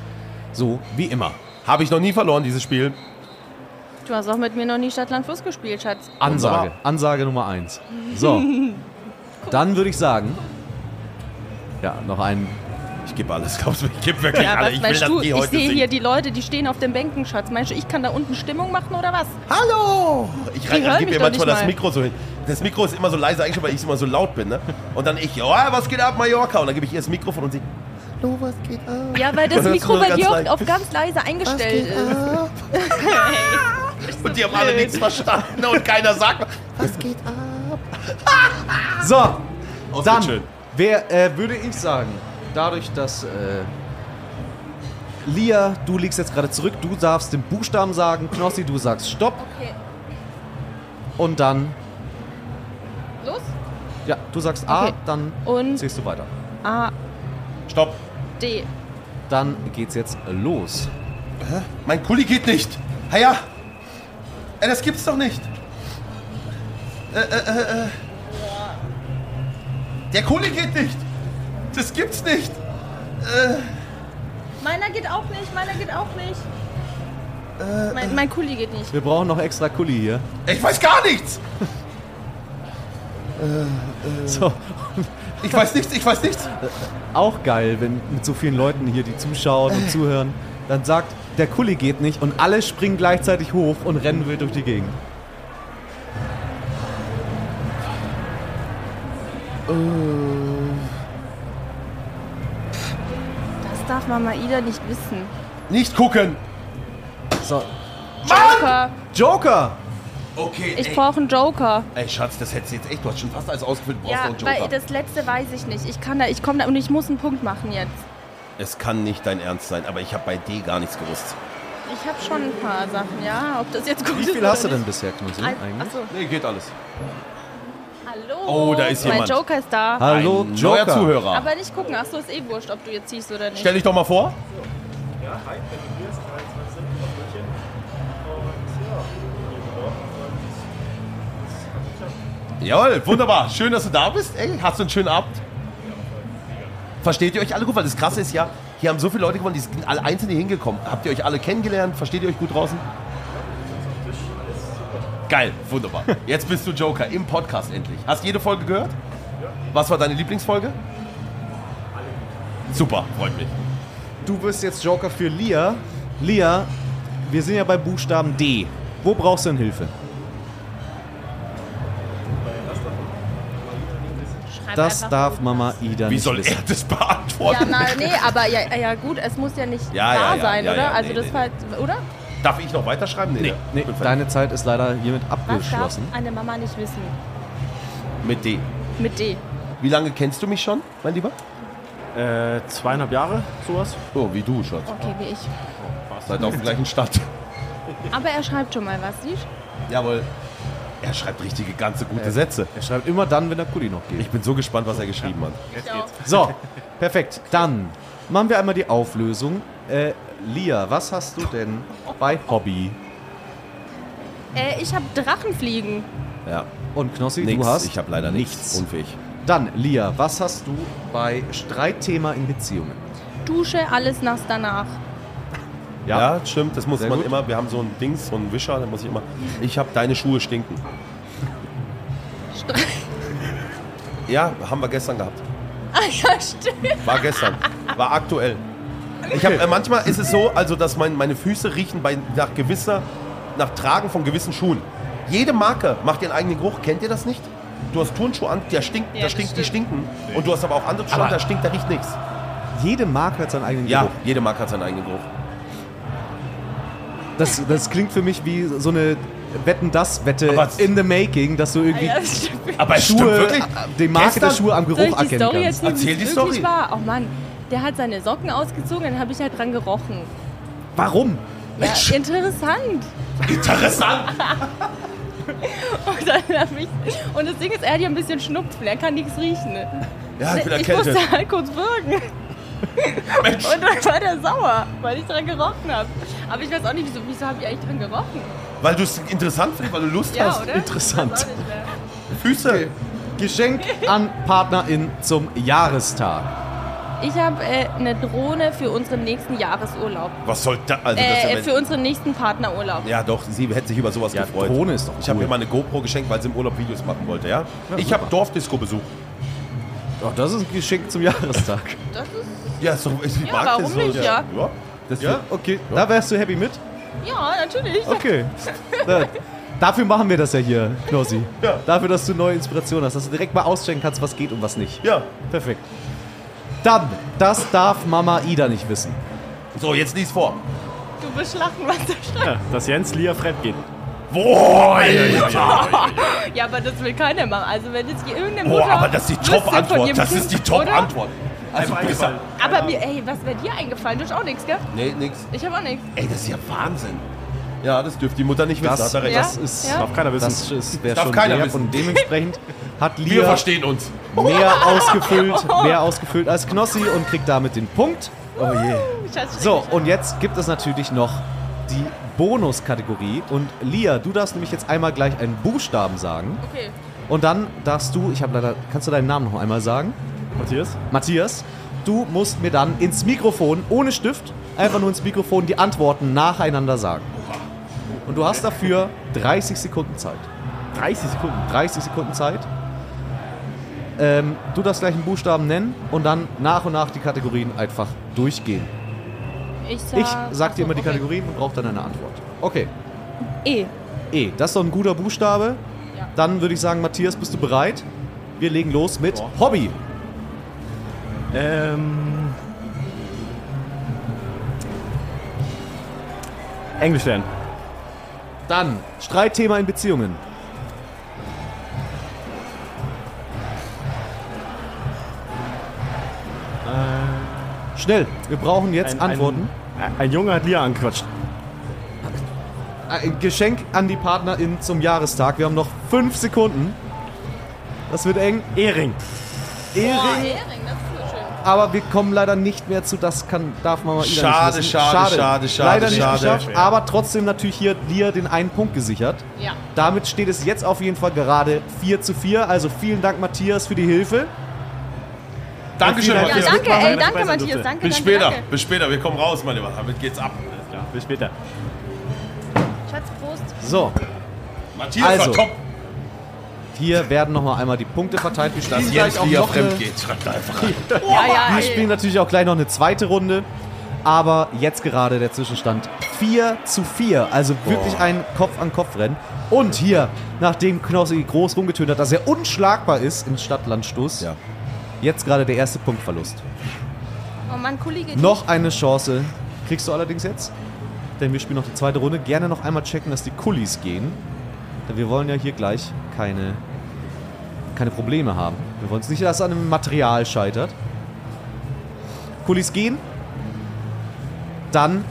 So wie immer. Habe ich noch nie verloren, dieses Spiel. Du hast auch mit mir noch nie Stadtland Fluss gespielt, Schatz. Ansage. Ansage Nummer eins. So. Dann würde ich sagen, ja, noch ein. Ich gebe alles, glaubst du, ich gebe wirklich Ja, alles. Ich will, dass du? die Ich sehe hier die Leute, die stehen auf den Bänken, Schatz. Meinst du, ich kann da unten Stimmung machen oder was? Hallo! Ich gebe mir manchmal nicht das. Mikro so hin. Das Mikro ist immer so leise, eigentlich schon, weil ich immer so laut bin. Ne? Und dann ich, ja, was geht ab, Mallorca? Und dann gebe ich ihr das Mikrofon und sie, Hallo, was geht ab? Ja, weil das Mikro bei dir auf ganz leise eingestellt ist. Und die haben alle nichts verstanden und keiner sagt, So, Oh, dann wird schön. wer, äh, würde ich sagen, dadurch, dass äh, Lia, du liegst jetzt gerade zurück, du darfst den Buchstaben sagen, Knossi, du sagst Stopp Okay, und dann, los. ja, du sagst A, Okay. dann Und zählst du weiter. A, Stopp. D. Dann geht's jetzt los. Mein Kuli geht nicht. Ha ja. Ey, das gibt's doch nicht. Äh, äh, äh, äh. Der Kuli geht nicht. Das gibt's nicht. Meiner geht auch nicht, meiner geht auch nicht. mein, mein Kuli geht nicht. Wir brauchen noch extra Kuli hier. Ich weiß gar nichts. So, Ich weiß nichts, ich weiß nichts. auch geil, wenn mit so vielen Leuten hier, die zuschauen und zuhören, dann sagt, der Kuli geht nicht und alle springen gleichzeitig hoch und rennen wild durch die Gegend. Das darf Mama Ida nicht wissen. Nicht gucken. So, Joker. Joker! Okay, Ich brauche einen Joker. ey, Schatz, das hättest du jetzt echt, du hast schon fast alles ausgefüllt, du brauchst Ja, einen weil Joker. das letzte weiß ich nicht. Ich kann da, ich komme da und ich muss einen Punkt machen jetzt. Es kann nicht dein Ernst sein, aber ich habe bei D gar nichts gewusst. Ich habe schon ein paar Sachen, ja. Ob das jetzt gut Wie ist viel hast du denn bisher, Knossi, Ein, eigentlich? achso. Nee, geht alles. Hallo. Oh, da ist mein jemand. Joker ist da. Hallo, Ein Joker. neuer Zuhörer. Aber nicht gucken. Achso, ist eh wurscht, ob du jetzt ziehst oder nicht. Stell dich doch mal vor. Jawohl, wunderbar. Schön, dass du da bist. Ey, hast du einen schönen Abend? Versteht ihr euch alle gut? Weil das Krasse ist ja, hier haben so viele Leute gewonnen, die sind alle einzeln hier hingekommen. Habt ihr euch alle kennengelernt? Versteht ihr euch gut draußen? Geil, wunderbar. Jetzt bist du Joker im Podcast endlich. Hast jede Folge gehört? Was war deine Lieblingsfolge? Super, freut mich. Du bist jetzt Joker für Lia. Lia, wir sind ja bei Buchstaben D. Wo brauchst du denn Hilfe? Das darf Mama. Ida Wie nicht soll wissen. er das beantworten? Ja, na, nee, aber ja, ja gut, es muss ja nicht Ja, wahr ja, ja, sein, ja, oder? ja, also nee, das nee, war, oder? Darf ich noch weiterschreiben? Nee, Nee, Bin fertig. deine Zeit ist leider hiermit Was darf abgeschlossen. eine Mama nicht wissen? Mit D. Mit D. Wie lange kennst du mich schon, mein Lieber? Äh, zweieinhalb Jahre, sowas. Oh, wie du, Schatz. Okay, wie ich. Seid auf dem gleichen Stand. Aber er schreibt schon mal was, siehst Jawohl. Er schreibt richtige, ganze, gute Sätze. Er schreibt immer dann, wenn der Kuli noch geht. Ich bin so gespannt, was er geschrieben hat. So, perfekt. Dann machen wir einmal die Auflösung. Äh, Lia, was hast du denn bei Hobby? Äh, ich habe Drachenfliegen. Ja. Und Knossi, Nix. du hast? Ich habe leider nichts. Unfähig. Dann, Lia, was hast du bei Streitthema in Beziehungen? Dusche, alles nass danach. Ja, stimmt. Das muss Sehr man gut. immer. Wir haben so ein Dings, so einen Wischer. Da muss ich immer. Ich habe deine Schuhe stinken. Stre Ja, haben wir gestern gehabt. ah ja, stimmt. War gestern. War aktuell. Ich hab, äh, manchmal ist es so, also dass mein, meine Füße riechen bei, nach gewisser, nach Tragen von gewissen Schuhen. Jede Marke macht ihren eigenen Geruch. Kennt ihr das nicht? Du hast Turnschuhe an, der stinkt, Ja, da das stinkt, die stimmt. stinken. Und du hast aber auch andere Schuhe, an, da stinkt, da riecht nichts. Jede Marke hat seinen eigenen Ja, Geruch. jede Marke hat seinen eigenen Geruch. Das, das klingt für mich wie so eine Wetten-Das-Wette Aber- in the making, dass du irgendwie Ja, das stimmt. Aber es Schuhe, stimmt wirklich. die Marke der Schuhe am Soll Geruch ich die erkennen Story kannst. Erzähl die wirklich Story. war? Oh Mann, der hat seine Socken ausgezogen, dann habe ich halt dran gerochen. Warum? Ja, interessant. Interessant. Und, dann hab ich, und das Ding ist, er hat ja ein bisschen Schnupfen, er kann nichts riechen. Ja, ich bin ich erkältet. musste halt kurz würgen. Mensch. Und dann war der sauer, weil ich dran gerochen habe. Aber ich weiß auch nicht, wieso, wieso habe ich eigentlich dran gerochen? Weil du es interessant findest, weil du Lust Ja, hast. oder? interessant. Füße. Geschenk an Partnerin zum Jahrestag. Ich habe äh, eine Drohne für unseren nächsten Jahresurlaub. Was soll da? Also das Äh, ist für unseren nächsten Partnerurlaub. ja, doch, sie hätte sich über sowas Ja, gefreut. Drohne ist doch Ich habe cool. ihr mal eine GoPro geschenkt, weil sie im Urlaub Videos machen wollte, ja? ich habe Dorfdisco besucht. Oh, das ist ein Geschenk zum Jahrestag. Das ist, Ja, ist doch, ich Ja, mag warum das so. nicht, ja? ja. Das Ja, okay. Da wärst du happy mit? ja, natürlich. Okay. Da- Dafür machen wir das ja hier, Knossi. Ja. Dafür, dass du neue Inspiration hast, dass du direkt mal auschecken kannst, was geht und was nicht. ja. Perfekt. Dann, das darf Mama Ida nicht wissen. So, jetzt lies vor. Du wirst lachen, was da steht. Ja, dass Jens Lia fremd geht. Boah, ja, ja, ja. Ja, aber das will keiner machen. Also wenn jetzt hier irgendeine Boah, Mutter aber das ist die Top-Antwort. Das ist die? Top-Antwort. Also eingefallen. Aber mir, ey, was wäre dir eingefallen? Du hast auch nichts, gell? Nee, nix. Ich habe auch nichts. Ey, das ist ja Wahnsinn. Ja, das dürfte die Mutter nicht wissen. Das, das ist, Ja? Darf keiner wissen. das ist wäre Darf schon keiner mehr wissen. und dementsprechend hat Wir Lia verstehen uns. mehr ausgefüllt, mehr ausgefüllt als Knossi und kriegt damit den Punkt. Oh je. Scheiße. So, und jetzt gibt es natürlich noch die Bonuskategorie. Und Lia, du darfst nämlich jetzt einmal gleich einen Buchstaben sagen. Okay. Und dann darfst du, ich habe leider, kannst du deinen Namen noch einmal sagen? Matthias? Matthias, du musst mir dann ins Mikrofon, ohne Stift, einfach nur ins Mikrofon die Antworten nacheinander sagen. Und du hast dafür 30 Sekunden Zeit. 30 Sekunden. 30 Sekunden Zeit. Ähm, du darfst gleich einen Buchstaben nennen und dann nach und nach die Kategorien einfach durchgehen. Ich sag, Ich sag dir immer die okay. Kategorien und brauche dann eine Antwort. Okay. E. E, das ist doch ein guter Buchstabe. Ja. Dann würde ich sagen, Matthias, bist du bereit? Wir legen los mit Ja. Hobby. Ähm. Englisch lernen. Dann Streitthema in Beziehungen. Schnell, wir brauchen jetzt Antworten. Ein, ein Junge hat Lia angequatscht. Ein Geschenk an die Partnerin zum Jahrestag. Wir haben noch fünf Sekunden. Das wird eng. Ehring. Ehring. So schön. Aber wir kommen leider nicht mehr zu. Das kann, darf man mal Schade, nicht wissen. schade, schade, schade, Leider nicht schade. geschafft. Aber trotzdem natürlich hier dir den einen Punkt gesichert. Ja. Damit steht es jetzt auf jeden Fall gerade 4 zu 4. Also vielen Dank, Matthias, für die Hilfe. Dankeschön, Ja, Ja, Matthias. danke, mitmachen, ey, danke, Matthias. Danke, Bis danke, später, danke. bis später. Wir kommen raus, mein Lieber. Damit geht's ab. Ja, bis später. Schatz, Prost. So, Matthias Also. war top. Hier werden nochmal einmal die Punkte verteilt. Wir spielen, Jens gleich auch noch fremd eine, geht. Schreibt einfach rein. Ja, ja, wir ey. spielen natürlich auch gleich noch eine zweite Runde. Aber jetzt gerade der Zwischenstand 4 zu 4. Also wirklich ein Kopf-an-Kopf-Rennen. Und hier, nachdem Knossi groß rumgetönt hat, dass er unschlagbar ist im Stadtlandstoß, Ja. jetzt gerade der erste Punktverlust. Oh Mann, Kollege. Noch eine Chance kriegst du allerdings jetzt. Denn wir spielen noch die zweite Runde. Gerne noch einmal checken, dass die Kullis gehen. Denn wir wollen ja hier gleich keine, keine Probleme haben. Wir wollen es nicht, dass es an dem Material scheitert. Kullis gehen. Dann,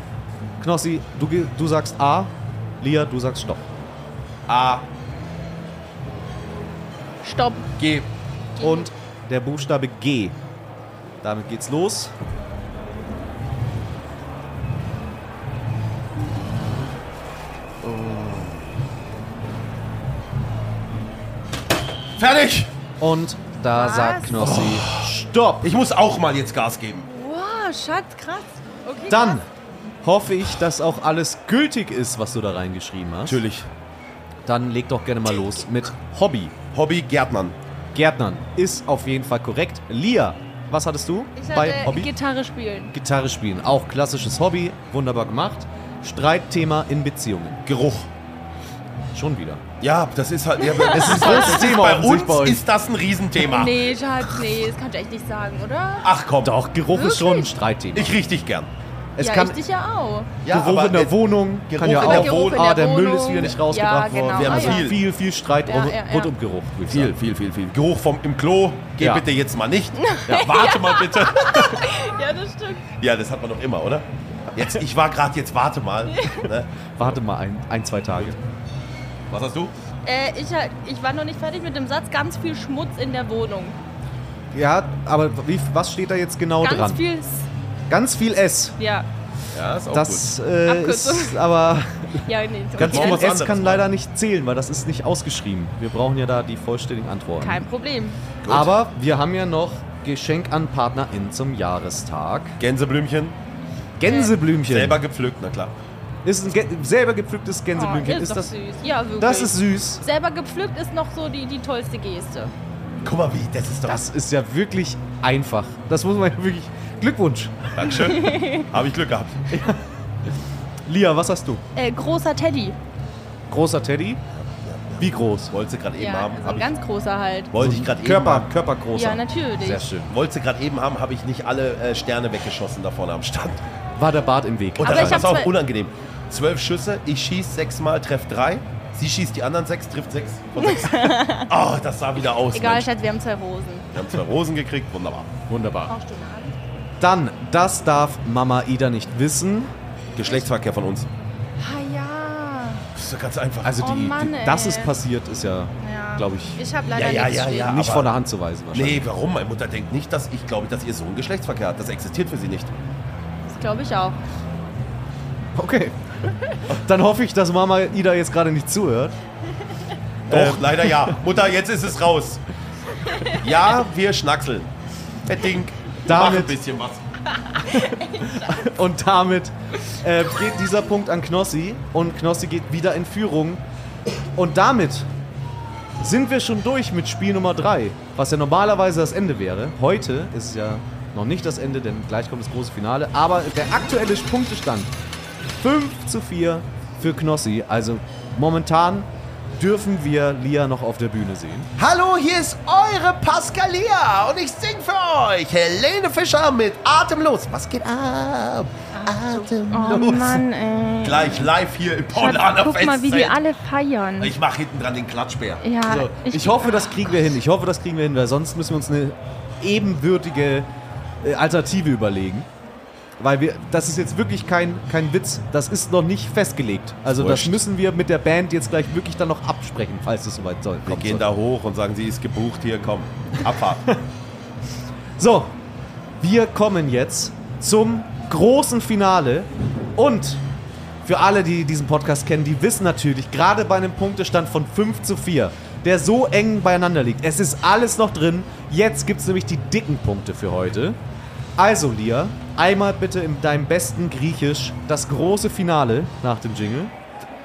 Knossi, du, du sagst A. Lia, du sagst Stopp. A, Stopp. G. Und der Buchstabe G. Damit geht's los. Fertig! Und da Was? sagt Knossi Stopp. Ich muss auch mal jetzt Gas geben. Wow, Schatz, krass. Okay, Dann hoffe ich, dass auch alles gültig ist, was du da reingeschrieben hast. Natürlich. Dann leg doch gerne mal los mit Hobby. Hobby Gärtnern. Gärtnern ist auf jeden Fall korrekt. Lia, was hattest du Ich bei hatte Hobby? Gitarre spielen. Gitarre spielen. Auch klassisches Hobby. Wunderbar gemacht. Streitthema in Beziehungen. Geruch. Schon wieder. Ja, das ist halt. Ja, Es ist ein großes Thema bei uns bei ist das ein Riesenthema. Nee, Schatz, nee, das kannst du echt nicht sagen, oder? Ach komm. Doch, Geruch ist schon ein Streitthema. Ich riech dich gern. es ja, kann ich dich ja auch. Geruch in der Wohnung Geruch kann ja in auch. der Geruch in ah, der der Müll Wohnung. ist wieder nicht rausgebracht Ja, genau. worden. Wir haben Ah, ja. viel. viel, viel Streit Ja, rund, ja, ja. rund um Geruch. Viel, sagen. viel, viel, viel. Geruch vom, im Klo. Geh Ja. bitte jetzt mal nicht. Ja, warte mal bitte. Ja, das stimmt. Ja, das hat man doch immer, oder? Jetzt, ich war gerade jetzt, warte mal. Ne? Warte mal ein, ein, zwei Tage. Was hast du? Äh, ich, ich war noch nicht fertig mit dem Satz. Ganz viel Schmutz in der Wohnung. Ja, aber wie, was steht da jetzt genau Ganz dran? viel. S- Ganz viel S. Ja, Ja, ist auch Das äh, Abkürzung. ist aber ja, nee. ganz viel S kann leider nicht zählen, weil das ist nicht ausgeschrieben. Wir brauchen ja da die vollständigen Antworten. Kein Problem. Aber wir haben ja noch Geschenk an PartnerInnen zum Jahrestag. gut. Gänseblümchen. Gänseblümchen. Selber gepflückt, na klar. Ist ein selber gepflücktes Gänseblümchen. Oh, ist, ist das, süß. Ja, wirklich. das ist süß. Selber gepflückt ist noch so die, die tollste Geste. Guck mal, wie, das ist doch. Das ist ja wirklich einfach. Das muss man ja wirklich. Glückwunsch. Dankeschön. Habe ich Glück gehabt. Lia, was hast du? Äh, großer Teddy. Großer Teddy. Wie groß? Wollte gerade eben Ja, haben. so Hab ein ich, ganz großer halt. wollte ich gerade eben Körper, haben. körpergroßer. Ja, natürlich. Sehr schön. Wollte gerade eben haben, habe ich nicht alle äh, Sterne weggeschossen da vorne am Stand. War der Bart im Weg. Und Aber das ich ist hab auch unangenehm. Zwölf Schüsse, ich schieß sechsmal, treff drei. Sie schießt die anderen sechs, trifft sechs von sechs. oh, das sah wieder aus. Egal, Mensch. Schatz, wir haben zwei Rosen. Wir haben zwei Rosen gekriegt, wunderbar. Wunderbar. Brauchst du Nadeln? Dann, das darf Mama Ida nicht wissen. Geschlechtsverkehr von uns. Ah ja. Das ist doch ganz einfach. Also, Oh die, Mann, die, ey. dass es passiert, ist ja, ja. glaube ich, Ich habe leider Ja, ja, ja, ja. nicht von der Hand zu weisen wahrscheinlich. nee, warum? Meine Mutter denkt nicht, dass ich glaube, dass ihr Sohn Geschlechtsverkehr hat. Das existiert für sie nicht. Das glaube ich auch. Okay. Dann hoffe ich, dass Mama Ida jetzt gerade nicht zuhört. Doch, Ähm. leider ja. Mutter, jetzt ist es raus. Ja, wir schnackseln. Herr Ding, mach ein Damit- bisschen was. Und damit äh, geht dieser Punkt an Knossi und Knossi geht wieder in Führung. Und damit sind wir schon durch mit Spiel Nummer 3, was ja normalerweise das Ende wäre. Heute ist es ja noch nicht das Ende, denn gleich kommt das große Finale. Aber der aktuelle Punktestand 5 zu 4 für Knossi. Also momentan dürfen wir Lia noch auf der Bühne sehen. Hallo, hier ist eure Pascalia und ich sing für euch Helene Fischer mit Atemlos. Was geht ab? Atemlos. Oh Mann, ey. Gleich live hier im Paulaner guck mal, wie die alle feiern. Ich mach hinten dran den Klatschbär. ja, So, ich, hoffe, das kriegen wir hin. Ich hoffe, das kriegen wir hin, weil sonst müssen wir uns eine ebenbürtige äh, Alternative überlegen. Weil wir, das ist jetzt wirklich kein, kein Witz. Das ist noch nicht festgelegt. Also das Wurscht. müssen wir mit der Band jetzt gleich wirklich dann noch absprechen, falls es soweit soll. Wir gehen soll. da hoch und sagen, sie ist gebucht, hier, komm, Abfahrt. So, wir kommen jetzt zum großen Finale. Und für alle, die diesen Podcast kennen, die wissen natürlich, gerade bei einem Punktestand von 5 zu 4, der so eng beieinander liegt, es ist alles noch drin. Jetzt gibt es nämlich die dicken Punkte für heute. Also, Lia, einmal bitte in deinem besten Griechisch das große Finale nach dem Jingle.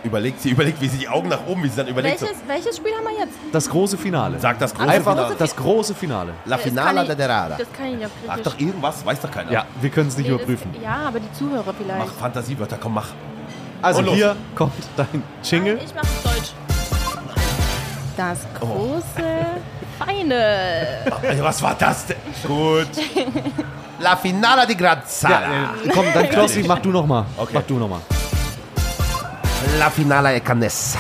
überlegt sie, überlegt, wie sie die Augen nach oben, wie sie dann überlegt. welches, welches Spiel haben wir jetzt? Das große Finale. So, sag das große Einfach Finale. das große Finale. La Das Finale kann de ich- Derada. Das kann ich auf Sag Griechisch. doch irgendwas, weiß doch keiner. Ja, wir können es nicht Nee, das- überprüfen. Ja, aber die Zuhörer vielleicht. Mach Fantasiewörter, komm, mach. Also Und los. hier kommt dein Jingle. Nein, ich mach Deutsch. Das große Final. Was war das denn? Gut. La Finale di Grazia. Äh, komm, dann Klossi, mach du noch mal. Okay. Mach du noch mal. La Finale e Canessa.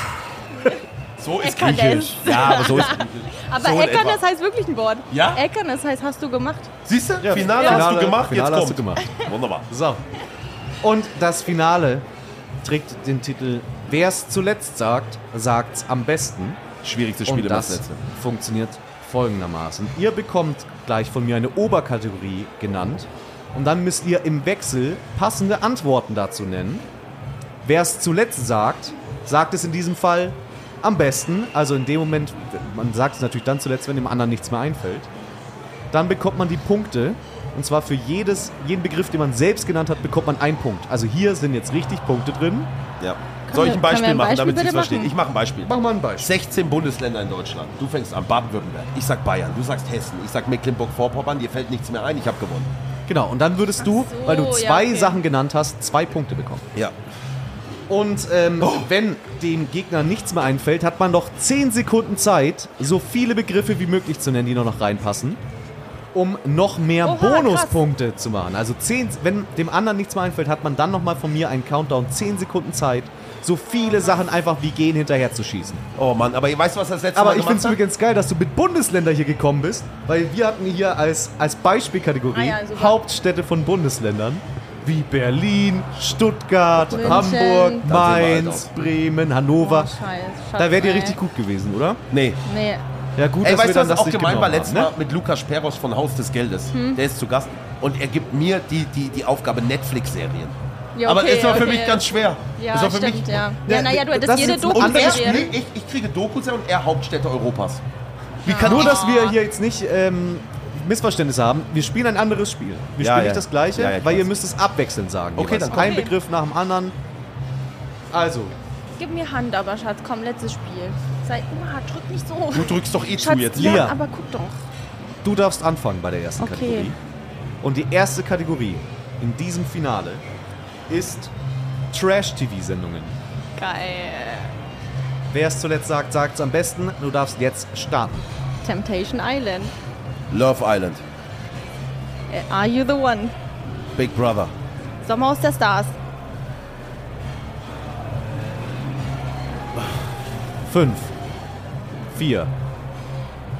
So ist Ekanes. Griechisch. Ja, aber so ist Aber So das heißt wirklich ein Wort. Ja? Eckern, das heißt, hast du gemacht. Siehst du? Ja, Finale, Finale- hast du gemacht, Finale jetzt hast du gemacht. Wunderbar. So. Und das Finale trägt den Titel Wer es zuletzt sagt, sagt's am besten. Schwierigste Spiel Und im das Netz. funktioniert folgendermaßen. Ihr bekommt gleich von mir eine Oberkategorie genannt und dann müsst ihr im Wechsel passende Antworten dazu nennen. Wer es zuletzt sagt, sagt es in diesem Fall am besten. Also in dem Moment, man sagt es natürlich dann zuletzt, wenn dem anderen nichts mehr einfällt. Dann bekommt man die Punkte. Und zwar für jedes, jeden Begriff, den man selbst genannt hat, bekommt man einen Punkt. Also hier sind jetzt richtig Punkte drin. Ja. Soll ich ein Beispiel machen, Beispiel damit Sie es verstehen? Ich mache ein Beispiel. Machen wir ein Beispiel. 16 Bundesländer in Deutschland. Du fängst an, Baden-Württemberg. Ich sag Bayern, du sagst Hessen, ich sag Mecklenburg-Vorpommern, dir fällt nichts mehr ein, ich habe gewonnen. Genau, und dann würdest du, so, weil du ja, zwei okay. Sachen genannt hast, zwei Punkte bekommen. Ja. Und ähm, wenn dem Gegner nichts mehr einfällt, hat man noch 10 Sekunden Zeit, so viele Begriffe wie möglich zu nennen, die noch, noch reinpassen, um noch mehr Oha, Bonuspunkte zu machen. Also 10, wenn dem anderen nichts mehr einfällt, hat man dann nochmal von mir einen Countdown, 10 Sekunden Zeit, so viele Sachen einfach wie gehen hinterher zu schießen. Oh Mann, aber weißt du, was das letzte Aber Mal ich finde es übrigens geil, dass du mit Bundesländer hier gekommen bist, weil wir hatten hier als, als Beispielkategorie Ah ja. Hauptstädte von Bundesländern. Wie Berlin, Stuttgart, München. Hamburg, halt Mainz, Bremen, Hannover. Oh, scheiße. da wärt ihr ey. richtig gut gewesen, oder? Nee. Nee. Ja, gut, Ey, dass weißt du, dann was das auch gemein war letztes haben, Mal ne? mit Lukas Peros von Haus des Geldes? Hm. Der ist zu Gast und er gibt mir die, die, die Aufgabe Netflix-Serien. Ja, aber okay, ist doch für okay. mich ganz schwer. Ja, ist doch für stimmt, mich, ja. Ja, Ja, naja, du das hättest jede ist Doku-Serie. ich, ich kriege Dokus und er Hauptstädte Europas. Wie kann Nur, ich dass wir hier jetzt nicht ähm, Missverständnisse haben. Wir spielen ein anderes Spiel. Wir Ja, spielen ja. nicht das gleiche, Ja, ja, ich weil ihr müsst es abwechselnd sagen. Okay, jeweils. dann komm. Ein Okay. Begriff nach dem anderen. Also, Gib mir Hand, aber Schatz, komm, letztes Spiel. Sei, Oma, drück nicht so. Du drückst doch eh Schatz, zu jetzt. ja, Lia. aber guck doch. du darfst anfangen bei der ersten Okay. Kategorie. Und die erste Kategorie in diesem Finale ist Trash-TV-Sendungen. Geil. Wer es zuletzt sagt, sagt es am besten. Du darfst jetzt starten. Temptation Island. Love Island. Äh, Are you the one? Big Brother. Sommerhaus der Stars. Fünf, vier,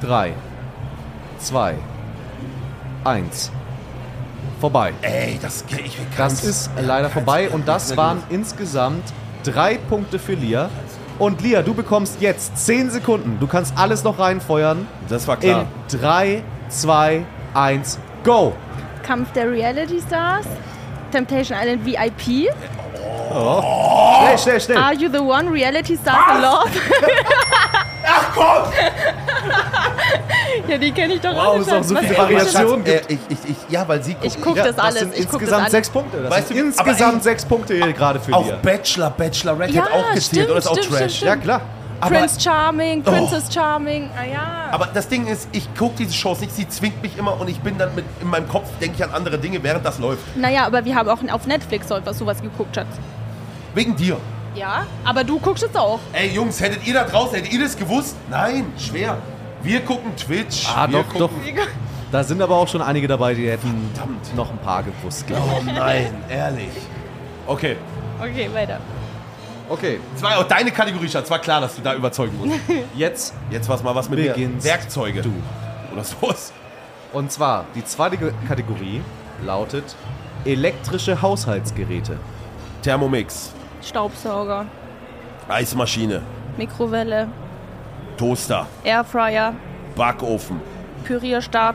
drei, zwei, eins. Vorbei. Ey, das ich will Das ist leider vorbei und das waren insgesamt drei Punkte für Lia. Und Lia, du bekommst jetzt 10 Sekunden. Du kannst alles noch reinfeuern. Das war klar. In 3, 2, 1, go! Kampf der Reality Stars. Temptation Island VIP. Schnell, schnell, schnell. Are you the one? Reality Stars in Love. Ach komm! ja, die kenne ich doch Wow, alle ist auch so viele ist das? Variationen. Äh, ich, ich, ich, ja, weil sie Ich gucken. gucke Ja, das alles. sind ich guck das insgesamt alles. sechs Punkte. Das Weißt du, insgesamt ey- sechs Punkte hier gerade für Auch Lia. Bachelor, Bachelorette Ja, hat auch gezählt stimmt, oder ist auch stimmt, Trash. stimmt, Ja, klar. Aber, Prince Charming, Oh. Princess Charming. Ah ja. aber das Ding ist, ich gucke diese Shows nicht, sie zwingt mich immer und ich bin dann mit, in meinem Kopf, denke ich an andere Dinge, während das läuft. naja, aber wir haben auch auf Netflix so was sowas geguckt, Schatz. Wegen dir. Ja, aber du guckst es auch. Ey Jungs, hättet ihr da draußen, hättet ihr das gewusst? Nein, schwer. Wir gucken Twitch. Ah, wir doch, doch. gucken, Da sind aber auch schon einige dabei, die hätten Verdammt. noch ein paar gewusst, glaube Oh nein, ehrlich. Okay. Okay, weiter. ich. Okay, Das war auch deine Kategorie, Schatz. War klar, dass du da überzeugen musst. jetzt Jetzt was mal was mit Beginnst. Werkzeuge. du. Oder sowas. Und zwar, die zweite Kategorie lautet elektrische Haushaltsgeräte. Thermomix. Staubsauger, Eismaschine. Mikrowelle, Toaster. Airfryer, Backofen. Pürierstab.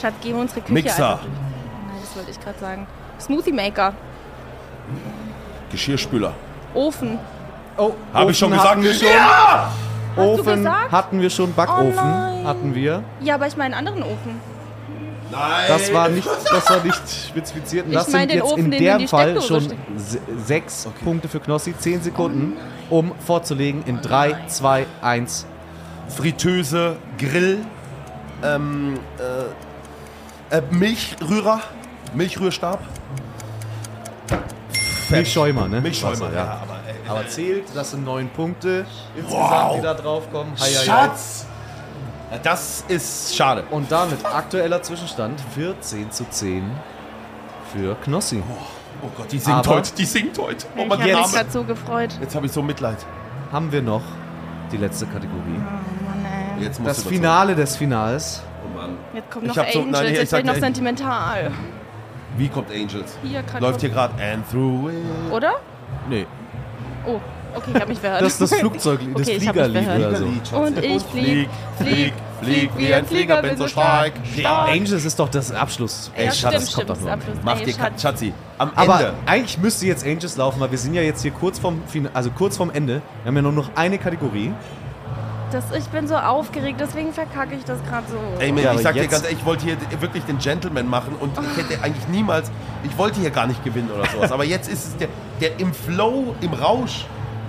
Schatz, gehen wir unsere Küche Mixer. einfach. Nein, das wollte ich gerade sagen. Smoothie Maker, Geschirrspüler. Ofen. Oh, Habe ich schon gesagt? Wir schon. Ja! du Ofen gesagt? hatten wir schon, Backofen Oh nein. hatten wir. Ja, aber ich meine einen anderen Ofen. Nein. Das war nicht, das war nicht spezifiziert. Und Ich das mein sind jetzt Ofen, in dem Fall schon sechs Punkte für Knossi, zehn Sekunden, um vorzulegen in 3, 2, 1. Fritteuse, Grill, ähm, äh, äh, Milchrührer, Milchrührstab. Milchschäumer, ne? Milchschäumer, Wasser, ja. ja. aber, ey, Aber zählt, das sind neun Punkte insgesamt, Wow. die da draufkommen. Schatz! Das ist schade. Und damit aktueller Zwischenstand 14 zu 10 für Knossi. Oh Gott, die singt Aber- heute, die singt heute. Oh, Ich habe mich gerade so gefreut. Jetzt habe ich so Mitleid. Haben wir noch die letzte Kategorie. Mann, ey. Jetzt Das. Finale des Finals. Oh Mann. Jetzt kommt Ich noch hab so- Angels, nein, ich jetzt wird noch Angel. sentimental. Wie kommt Angels? Hier, Läuft hier gerade And Through It. Oder? Nee, Oh, okay, ich habe mich verhört. das ist das Flugzeug, das Okay, hab Fliegerlied oder so. Und ich flieg, flieg, flieg wie ein Flieger, bin so stark. Angels ist doch das Abschluss. Ja, Schatz, stimmt, das kommt stimmt, doch das nur. Mach Ey, dir Schatz. Schatzi. Am Aber Ende. eigentlich müsste jetzt Angels laufen, weil wir sind ja jetzt hier kurz vorm, Fin- also kurz vorm Ende. Wir haben ja nur noch eine Kategorie. Das, ich bin so aufgeregt, deswegen verkacke ich das gerade so. Ey, Mel, Ja, ich aber sag dir ganz ehrlich, ich wollte hier wirklich den Gentleman machen und ich hätte eigentlich niemals, ich wollte hier gar nicht gewinnen oder sowas. Aber jetzt ist es der, der im Flow, im Rausch,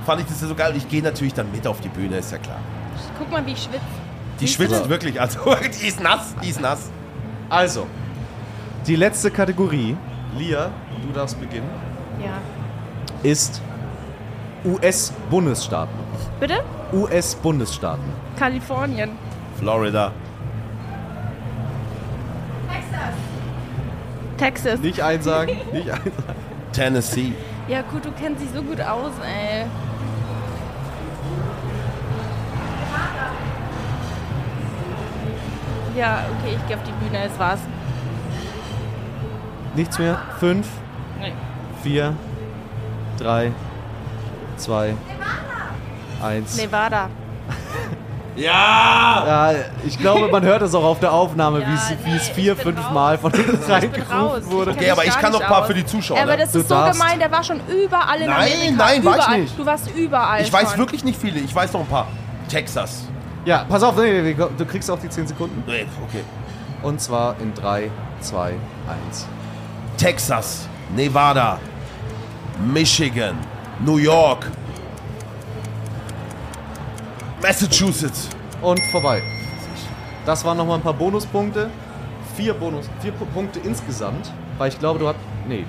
fand ich das ja so geil. Und ich gehe natürlich dann mit auf die Bühne, ist ja klar. Guck mal, wie ich schwitze. Die schwitzt wirklich, also die ist nass, die ist nass. Also, die letzte Kategorie, Lia, du darfst beginnen, Ja. ist US-Bundesstaaten. Bitte? US-Bundesstaaten. Kalifornien. Florida. Texas. Nicht einsagen, nicht einsagen. Tennessee. Ja, gut, du kennst dich so gut aus, ey. Ja, okay, ich gehe auf die Bühne, das war's. Nichts mehr. Fünf, Nee. vier, drei, zwei, eins. Nevada. Ja! Ja, ich glaube, man hört es auch auf der Aufnahme, Ja, wie es- wie es nee, vier, fünf raus. Mal von raus. reingerufen wurde. Okay, aber ich kann noch ein paar aus. für die Zuschauer. Ja, aber ne? das Du ist so darfst. gemein, der war schon überall in Nein, Amerika. nein, war ich überall. nicht. Du warst überall Ich weiß schon. wirklich nicht viele, ich weiß noch ein paar. Texas. Ja, pass auf, nee, nee, du kriegst auch die 10 Sekunden. Nee, Okay. Und zwar in 3, 2, 1. Texas, Nevada, Michigan, New York, Massachusetts. Und vorbei. Das waren nochmal ein paar Bonuspunkte. Vier Bonus, vier Pu- Punkte insgesamt. Weil ich glaube, du hast. Nee.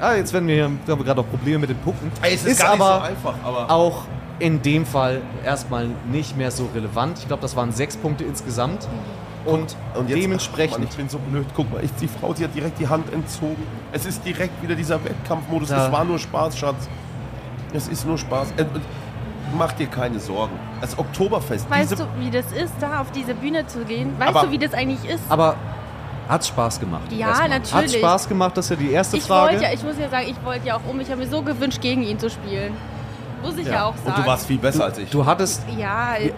Ah, jetzt werden wir hier, wir haben gerade auch Probleme mit den Punkten. Ey, es ist, gar nicht aber so einfach, aber. auch in dem Fall erstmal nicht mehr so relevant. Ich glaube, das waren sechs Punkte insgesamt. Und, Und jetzt, dementsprechend. Ach, Mann, ich bin so blöd. Guck mal, ich, die Frau, die hat direkt die Hand entzogen. Es ist direkt wieder dieser Wettkampfmodus. Ja. Es war nur Spaß, Schatz. Es ist nur Spaß. Äh, Mach dir keine Sorgen. Das Oktoberfest, Weißt diese, du, wie das ist, da auf diese Bühne zu gehen? Weißt Aber- du, wie das eigentlich ist? aber hat Spaß gemacht. Ja, erstmal. natürlich. Hat Spaß gemacht, das ist ja die erste ich Frage. wollte ja, ich muss ja sagen, ich wollte ja auch um. Ich habe mir so gewünscht, gegen ihn zu spielen. Muss ich ja, Ja. auch sagen. und du warst viel besser als ich. du hattest Ja, jetzt,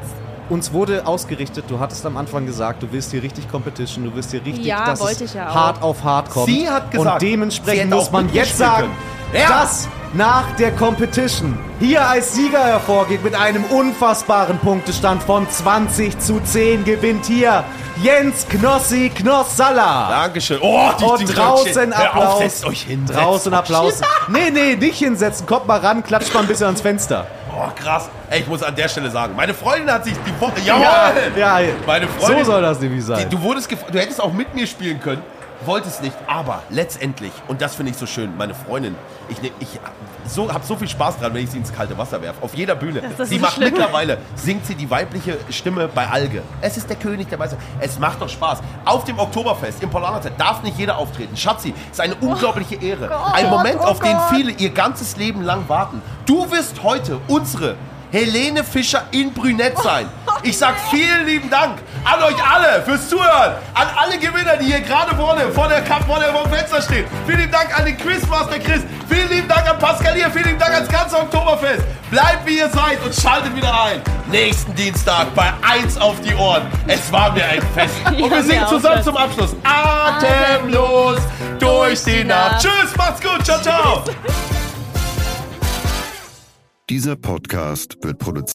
uns wurde ausgerichtet, du hattest am Anfang gesagt, du willst hier richtig Competition, du willst hier richtig, Ja, dass es ich ja hart auf hart kommt. Sie hat gesagt, und dementsprechend muss man jetzt sagen. Ja. dass nach der Competition hier als Sieger hervorgeht mit einem unfassbaren Punktestand von 20 zu 10 gewinnt hier Jens Knossi Knossalla. Dankeschön. Oh, die Und die draußen Applaus. Auf, setzt euch hin. Draußen Applaus. Nee, nee, nicht hinsetzen. Kommt mal ran, klatscht mal ein bisschen ans Fenster. Oh, krass. Ey, ich muss an der Stelle sagen, meine Freundin hat sich die Woche. Jawohl! Ja, Meine Freundin. so soll das nämlich sein. Die, du wurdest du hättest auch mit mir spielen können, wolltest nicht, aber letztendlich, und das finde ich so schön, meine Freundin, ich, ne- ich so, habe so viel Spaß dran, wenn ich sie ins kalte Wasser werfe. Auf jeder Bühne. Das ist sie so macht schlimm. mittlerweile, singt sie die weibliche Stimme bei Alge. Es ist der König der Weiße. Es macht doch Spaß. Auf dem Oktoberfest im Polaner darf nicht jeder auftreten. Schatzi, ist eine unglaubliche Ehre. Gott, Ein Moment, oh auf den Gott. viele ihr ganzes Leben lang warten. Du wirst heute unsere Helene Fischer in Brünett sein. Ich sag vielen lieben Dank an euch alle fürs Zuhören. An alle Gewinner, die hier gerade vorne vor der Cup, vor der Fenster stehen. Vielen lieben Dank an den Quizmaster Chris. Vielen lieben Dank an Pascal hier. Vielen lieben Dank ans ganze Oktoberfest. Bleibt wie ihr seid und schaltet wieder ein. Nächsten Dienstag bei 1 auf die Ohren. Es war mir ein Fest. Und wir singen zusammen zum Abschluss. Atemlos durch die Nacht. Tschüss, macht's gut. Ciao, ciao. Dieser Podcast wird produziert